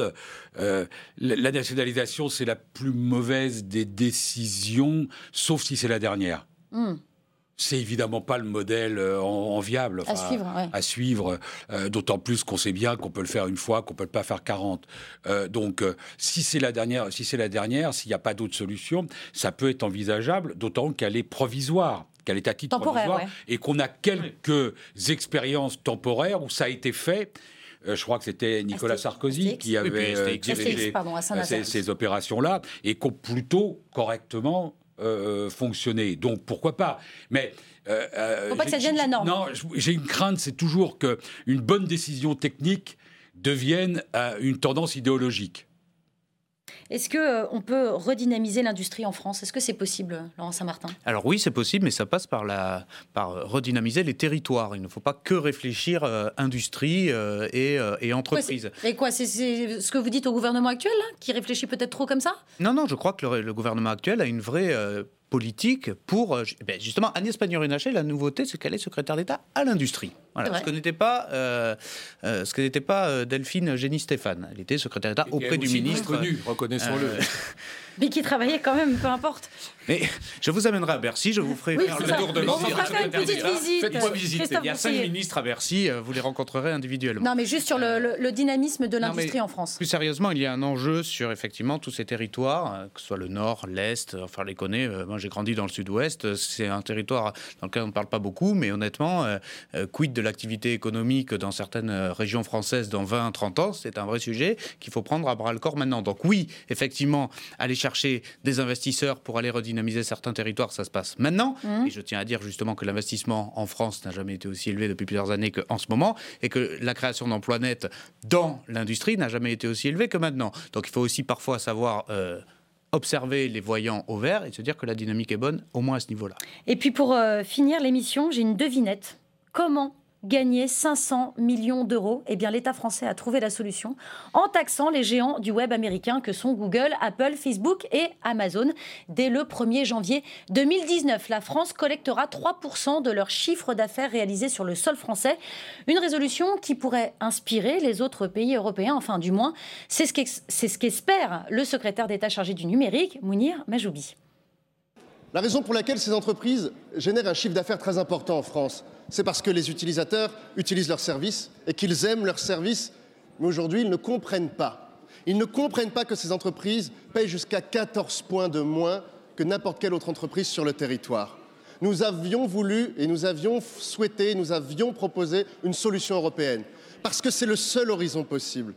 euh, la nationalisation, c'est la plus mauvaise des décisions, sauf si c'est la dernière. Hmm c'est évidemment pas le modèle euh, enviable à suivre, à suivre euh, d'autant plus qu'on sait bien qu'on peut le faire une fois, qu'on peut pas faire 40. Euh, donc, si c'est la dernière, si c'est la dernière, s'il n'y a pas d'autre solution, ça peut être envisageable, d'autant qu'elle est provisoire qu'elle est à titre provisoire et qu'on a quelques expériences temporaires où ça a été fait. je crois que c'était Nicolas Sarkozy qui avait dirigé ces, ces opérations-là et qu'on plutôt correctement euh, fonctionner. Donc pourquoi pas Mais euh, euh faut pas que ça devienne la norme. Non, j'ai une crainte, c'est toujours qu'une bonne décision technique devienne euh, une tendance idéologique. Est-ce qu'on euh, on peut redynamiser l'industrie en France? Est-ce que c'est possible, Laurent Saint-Martin? Alors oui, c'est possible, mais ça passe par, la, par redynamiser les territoires. Il ne faut pas que réfléchir euh, industrie euh, et, et, entreprise. et quoi C'est ce que vous dites au gouvernement actuel, qui réfléchit peut-être trop comme ça? Non, non, je crois que le, gouvernement actuel a une vraie politique pour ben, justement Agnès Pannier-Runacher. La nouveauté, c'est qu'elle est secrétaire d'État à l'industrie. Voilà, ce que n'était pas, euh, euh, ce que n'était pas euh, Delphine Génie Stéphane. Elle était secrétaire d'État auprès du ministre. reconnaissons-le. *laughs* mais qui travaillait quand même, peu importe. Mais je vous amènerai à Bercy, je vous ferai faire le tour de l'ensemble. Faites-moi visiter. Il y a cinq ministres à Bercy, vous les rencontrerez individuellement. Non, mais juste sur le, dynamisme de l'industrie en France. Plus sérieusement, il y a un enjeu sur effectivement tous ces territoires, que ce soit le Nord, l'Est, enfin les connaît. Moi, j'ai grandi dans le Sud-Ouest. C'est un territoire dans lequel on ne parle pas beaucoup, mais honnêtement, quid de l'activité économique dans certaines euh, régions françaises dans 20, 30 ans, c'est un vrai sujet qu'il faut prendre à bras le corps maintenant. Donc oui, effectivement, aller chercher des investisseurs pour aller redynamiser certains territoires, ça se passe maintenant. Mmh. Et je tiens à dire justement que l'investissement en France n'a jamais été aussi élevé depuis plusieurs années qu'en ce moment, et que la création d'emplois nets dans l'industrie n'a jamais été aussi élevée que maintenant. Donc il faut aussi parfois savoir... Euh, observer les voyants au vert et se dire que la dynamique est bonne, au moins à ce niveau-là. Et puis pour euh, finir l'émission, j'ai une devinette. Comment gagner 500 millions d'euros Eh bien, l'État français a trouvé la solution en taxant les géants du web américain que sont Google, Apple, Facebook et Amazon. Dès le 1er janvier 2019, la France collectera 3% de leur chiffre d'affaires réalisé sur le sol français. Une résolution qui pourrait inspirer les autres pays européens, enfin du moins, c'est ce qu'espère le secrétaire d'État chargé du numérique, Mounir Majoubi. La raison pour laquelle ces entreprises génèrent un chiffre d'affaires très important en France, c'est parce que les utilisateurs utilisent leurs services et qu'ils aiment leurs services, mais aujourd'hui, ils ne comprennent pas. Ils ne comprennent pas que ces entreprises payent jusqu'à 14 points de moins que n'importe quelle autre entreprise sur le territoire. Nous avions voulu et nous avions souhaité, nous avions proposé une solution européenne, parce que c'est le seul horizon possible.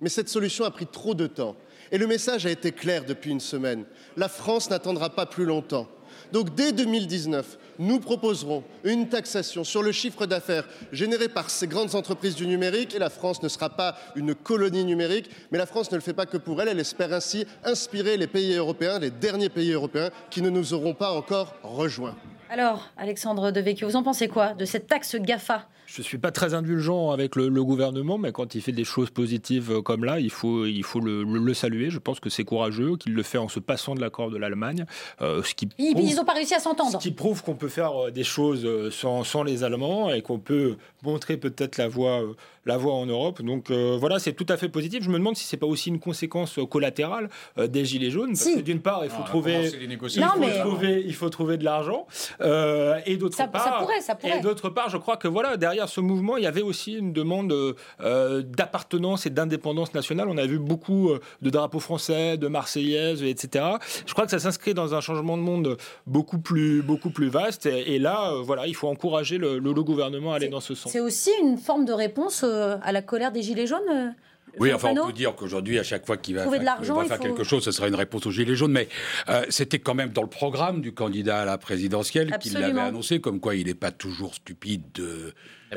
Mais cette solution a pris trop de temps. Et le message a été clair depuis une semaine. La France n'attendra pas plus longtemps. Donc dès 2019, nous proposerons une taxation sur le chiffre d'affaires généré par ces grandes entreprises du numérique. Et la France ne sera pas une colonie numérique, mais la France ne le fait pas que pour elle. Elle espère ainsi inspirer les pays européens, les derniers pays européens qui ne nous auront pas encore rejoints. Alors, Alexandre Devecchio, vous en pensez quoi de cette taxe GAFA je ne suis pas très indulgent avec le, gouvernement, mais quand il fait des choses positives euh, comme là, il faut, il faut le, saluer. Je pense que c'est courageux qu'il le fait en se passant de l'accord de l'Allemagne. Euh, ils n'ont pas réussi à s'entendre. Ce qui prouve qu'on peut faire euh, des choses sans, sans les Allemands et qu'on peut montrer peut-être la voie la voie en Europe. Donc euh, voilà, c'est tout à fait positif. Je me demande si c'est pas aussi une conséquence collatérale euh, des gilets jaunes. Parce que d'une part, il faut, trouver, il faut trouver, il faut trouver de l'argent, euh, et d'autre part, et d'autre part, je crois que voilà, derrière ce mouvement, il y avait aussi une demande d'appartenance et d'indépendance nationale. On a vu beaucoup de drapeaux français, de Marseillaises, etc. Je crois que ça s'inscrit dans un changement de monde beaucoup plus, beaucoup plus vaste. Et, là, voilà, il faut encourager le, le, gouvernement à aller dans ce sens. C'est aussi une forme de réponse à la colère des Gilets jaunes Oui, enfin, on peut dire qu'aujourd'hui, à chaque fois qu'il va, faire, quelque chose, ce sera une réponse aux Gilets jaunes. Mais euh, c'était quand même dans le programme du candidat à la présidentielle qu'il l'avait annoncé, comme quoi il n'est pas toujours stupide de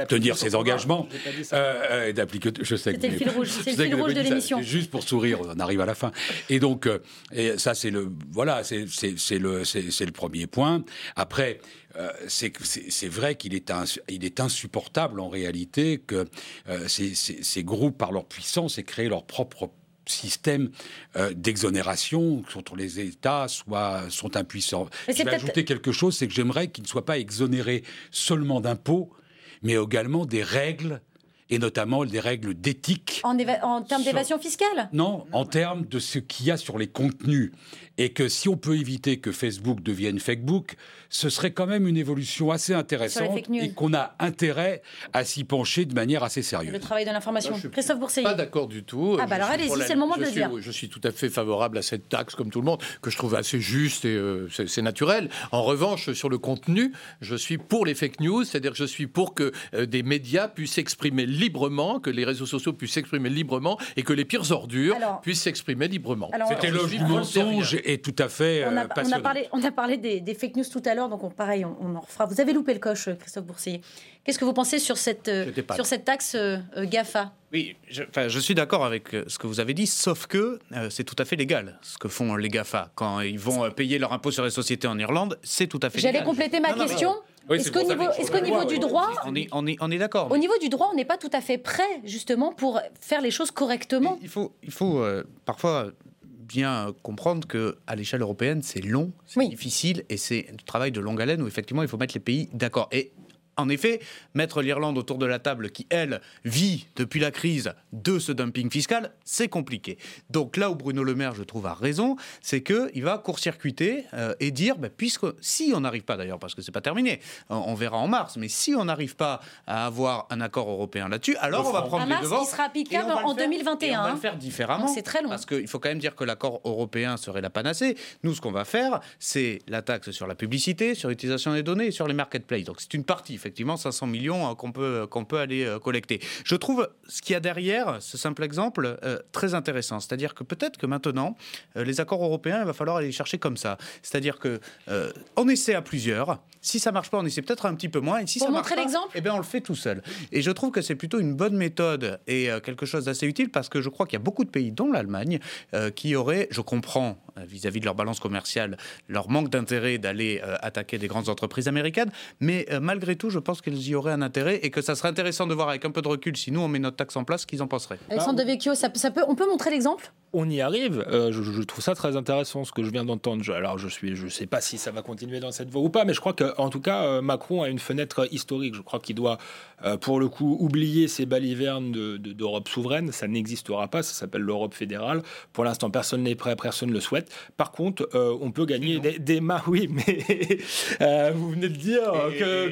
tenir ses engagements euh, euh, et d'appliquer. Je sais C'était le fil rouge, c'est le fil rouge de l'émission. Juste pour sourire, on arrive à la fin. Et donc, euh, et ça c'est le voilà, c'est le c'est le premier point. Après, c'est vrai qu'il est, il est insupportable en réalité que ces, ces, groupes, par leur puissance, aient créé leur propre système d'exonération contre les États soit, sont impuissants. Je vais ajouter quelque chose, c'est que j'aimerais qu'ils ne soient pas exonérés seulement d'impôts, mais également des règles et notamment des règles d'éthique. En, en, termes d'évasion fiscale? Non, en termes de ce qu'il y a sur les contenus et que si on peut éviter que Facebook devienne Facebook, ce serait quand même une évolution assez intéressante et qu'on a intérêt à s'y pencher de manière assez sérieuse. Le travail de l'information. Christophe Bourseille. Pas d'accord du tout. Ah bah alors allez-y, c'est le moment de le dire. Je suis tout à fait favorable à cette taxe, comme tout le monde, que je trouve assez juste et euh, c'est naturel. En revanche, sur le contenu, je suis pour les fake news, c'est-à-dire que je suis pour que euh, des médias puissent s'exprimer librement, que les réseaux sociaux puissent s'exprimer librement et que les pires ordures puissent s'exprimer librement. C'était le mensonge est tout à fait on a, on a parlé, on a parlé des, fake news tout à l'heure, donc pareil, on, en refera. Vous avez loupé le coche, Christophe Boursier. Qu'est-ce que vous pensez sur cette, euh, sur cette taxe euh, euh, GAFA? Oui, je, je, suis d'accord avec ce que vous avez dit, sauf que c'est tout à fait légal ce que font les GAFA. Quand ils vont payer leur impôt sur les sociétés en Irlande, c'est tout à fait légal. J'allais compléter ma question. Est-ce qu'au niveau, est niveau du droit, on est, on est, on est d'accord. Au niveau du droit, on n'est pas tout à fait prêt justement pour faire les choses correctement. Il faut, il faut parfois bien comprendre que à l'échelle européenne, c'est long, c'est difficile et c'est du travail de longue haleine où effectivement il faut mettre les pays d'accord. Et en effet, mettre l'Irlande autour de la table qui, elle, vit depuis la crise de ce dumping fiscal, c'est compliqué. Donc là où Bruno Le Maire, je trouve, a raison, c'est qu'il va court-circuiter euh, et dire, bah, puisque si on n'arrive pas d'ailleurs, parce que c'est pas terminé, on, verra en mars, mais si on n'arrive pas à avoir un accord européen là-dessus, alors on va prendre les devants. qui sera applicable en 2021. on va le faire différemment. C'est très long. Parce qu'il faut quand même dire que l'accord européen serait la panacée. Nous, ce qu'on va faire, c'est la taxe sur la publicité, sur l'utilisation des données et sur les marketplaces. Donc c'est une partie, effectivement 500 millions hein, qu'on peut, qu'on peut aller euh, collecter. Je trouve ce qu'il y a derrière, ce simple exemple, euh, très intéressant. C'est-à-dire que peut-être que maintenant, euh, les accords européens, il va falloir aller les chercher comme ça. C'est-à-dire que on essaie à plusieurs. Si ça marche pas, on essaie peut-être un petit peu moins. Et si Pour ça montrer l'exemple, eh bien, on le fait tout seul. Et je trouve que c'est plutôt une bonne méthode et quelque chose d'assez utile parce que je crois qu'il y a beaucoup de pays, dont l'Allemagne, qui auraient, je comprends vis-à-vis de leur balance commerciale, leur manque d'intérêt d'aller attaquer des grandes entreprises américaines, mais malgré tout, je pense qu'ils y auraient un intérêt et que ça serait intéressant de voir avec un peu de recul, si nous on met notre taxe en place, qu'ils en penseraient. Alexandre bah, Devecchio, ça, ça peut, on peut montrer l'exemple? On y arrive. Euh, je, trouve ça très intéressant ce que je viens d'entendre. Alors je suis, je sais pas si ça va continuer dans cette voie ou pas, mais je crois qu'en tout cas euh, Macron a une fenêtre historique. Je crois qu'il doit, euh, pour le coup, oublier ces balivernes d'Europe de, souveraine. Ça n'existera pas. Ça s'appelle l'Europe fédérale. Pour l'instant, personne n'est prêt, personne ne le souhaite. Par contre, on peut gagner des, des mains. *laughs* Oui, mais vous venez de dire que,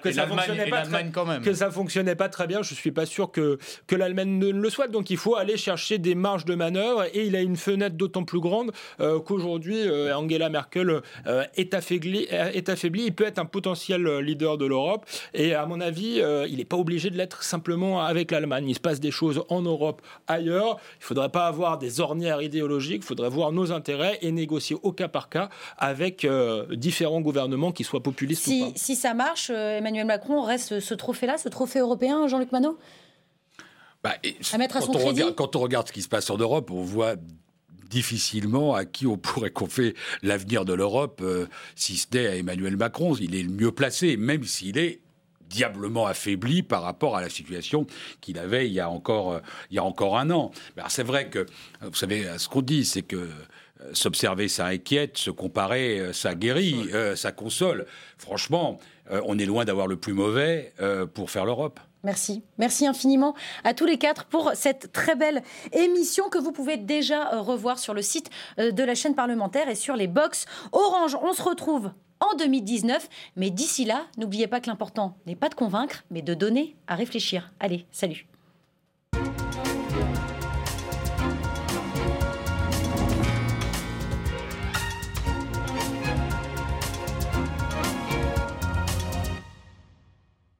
que, ça fonctionnait pas très, quand même. que ça fonctionnait pas très bien. Je suis pas sûr que que l'Allemagne ne le souhaite. Donc il faut aller chercher des marges de manœuvre et il a une fenêtre d'autant plus grande euh, qu'aujourd'hui euh, Angela Merkel euh, est, affaiblie, est affaiblie. Il peut être un potentiel leader de l'Europe et à mon avis, il n'est pas obligé de l'être simplement avec l'Allemagne. Il se passe des choses en Europe, ailleurs. Il faudrait pas avoir des ornières idéologiques. Il faudrait voir nos intérêts et négocier au cas par cas avec différents gouvernements qui soient populistes si, ou pas. Si ça marche, Emmanuel Macron reste ce trophée-là, ce trophée européen, Jean-Luc Manot? Bah, quand, on regarde, ce qui se passe en Europe, on voit difficilement à qui on *laughs* pourrait confier l'avenir de l'Europe, euh, si ce n'est à Emmanuel Macron. Il est le mieux placé, même s'il est diablement affaibli par rapport à la situation qu'il avait il y a encore, euh, il y a encore un an. C'est vrai que, vous savez, ce qu'on dit, c'est que euh, s'observer, ça inquiète, se comparer, ça guérit, ça console. Franchement, on est loin d'avoir le plus mauvais pour faire l'Europe. Merci. Merci infiniment à tous les quatre pour cette très belle émission que vous pouvez déjà euh, revoir sur le site euh, de la chaîne parlementaire et sur les box Orange. On se retrouve en 2019, mais d'ici là, n'oubliez pas que l'important n'est pas de convaincre, mais de donner à réfléchir. Allez, salut.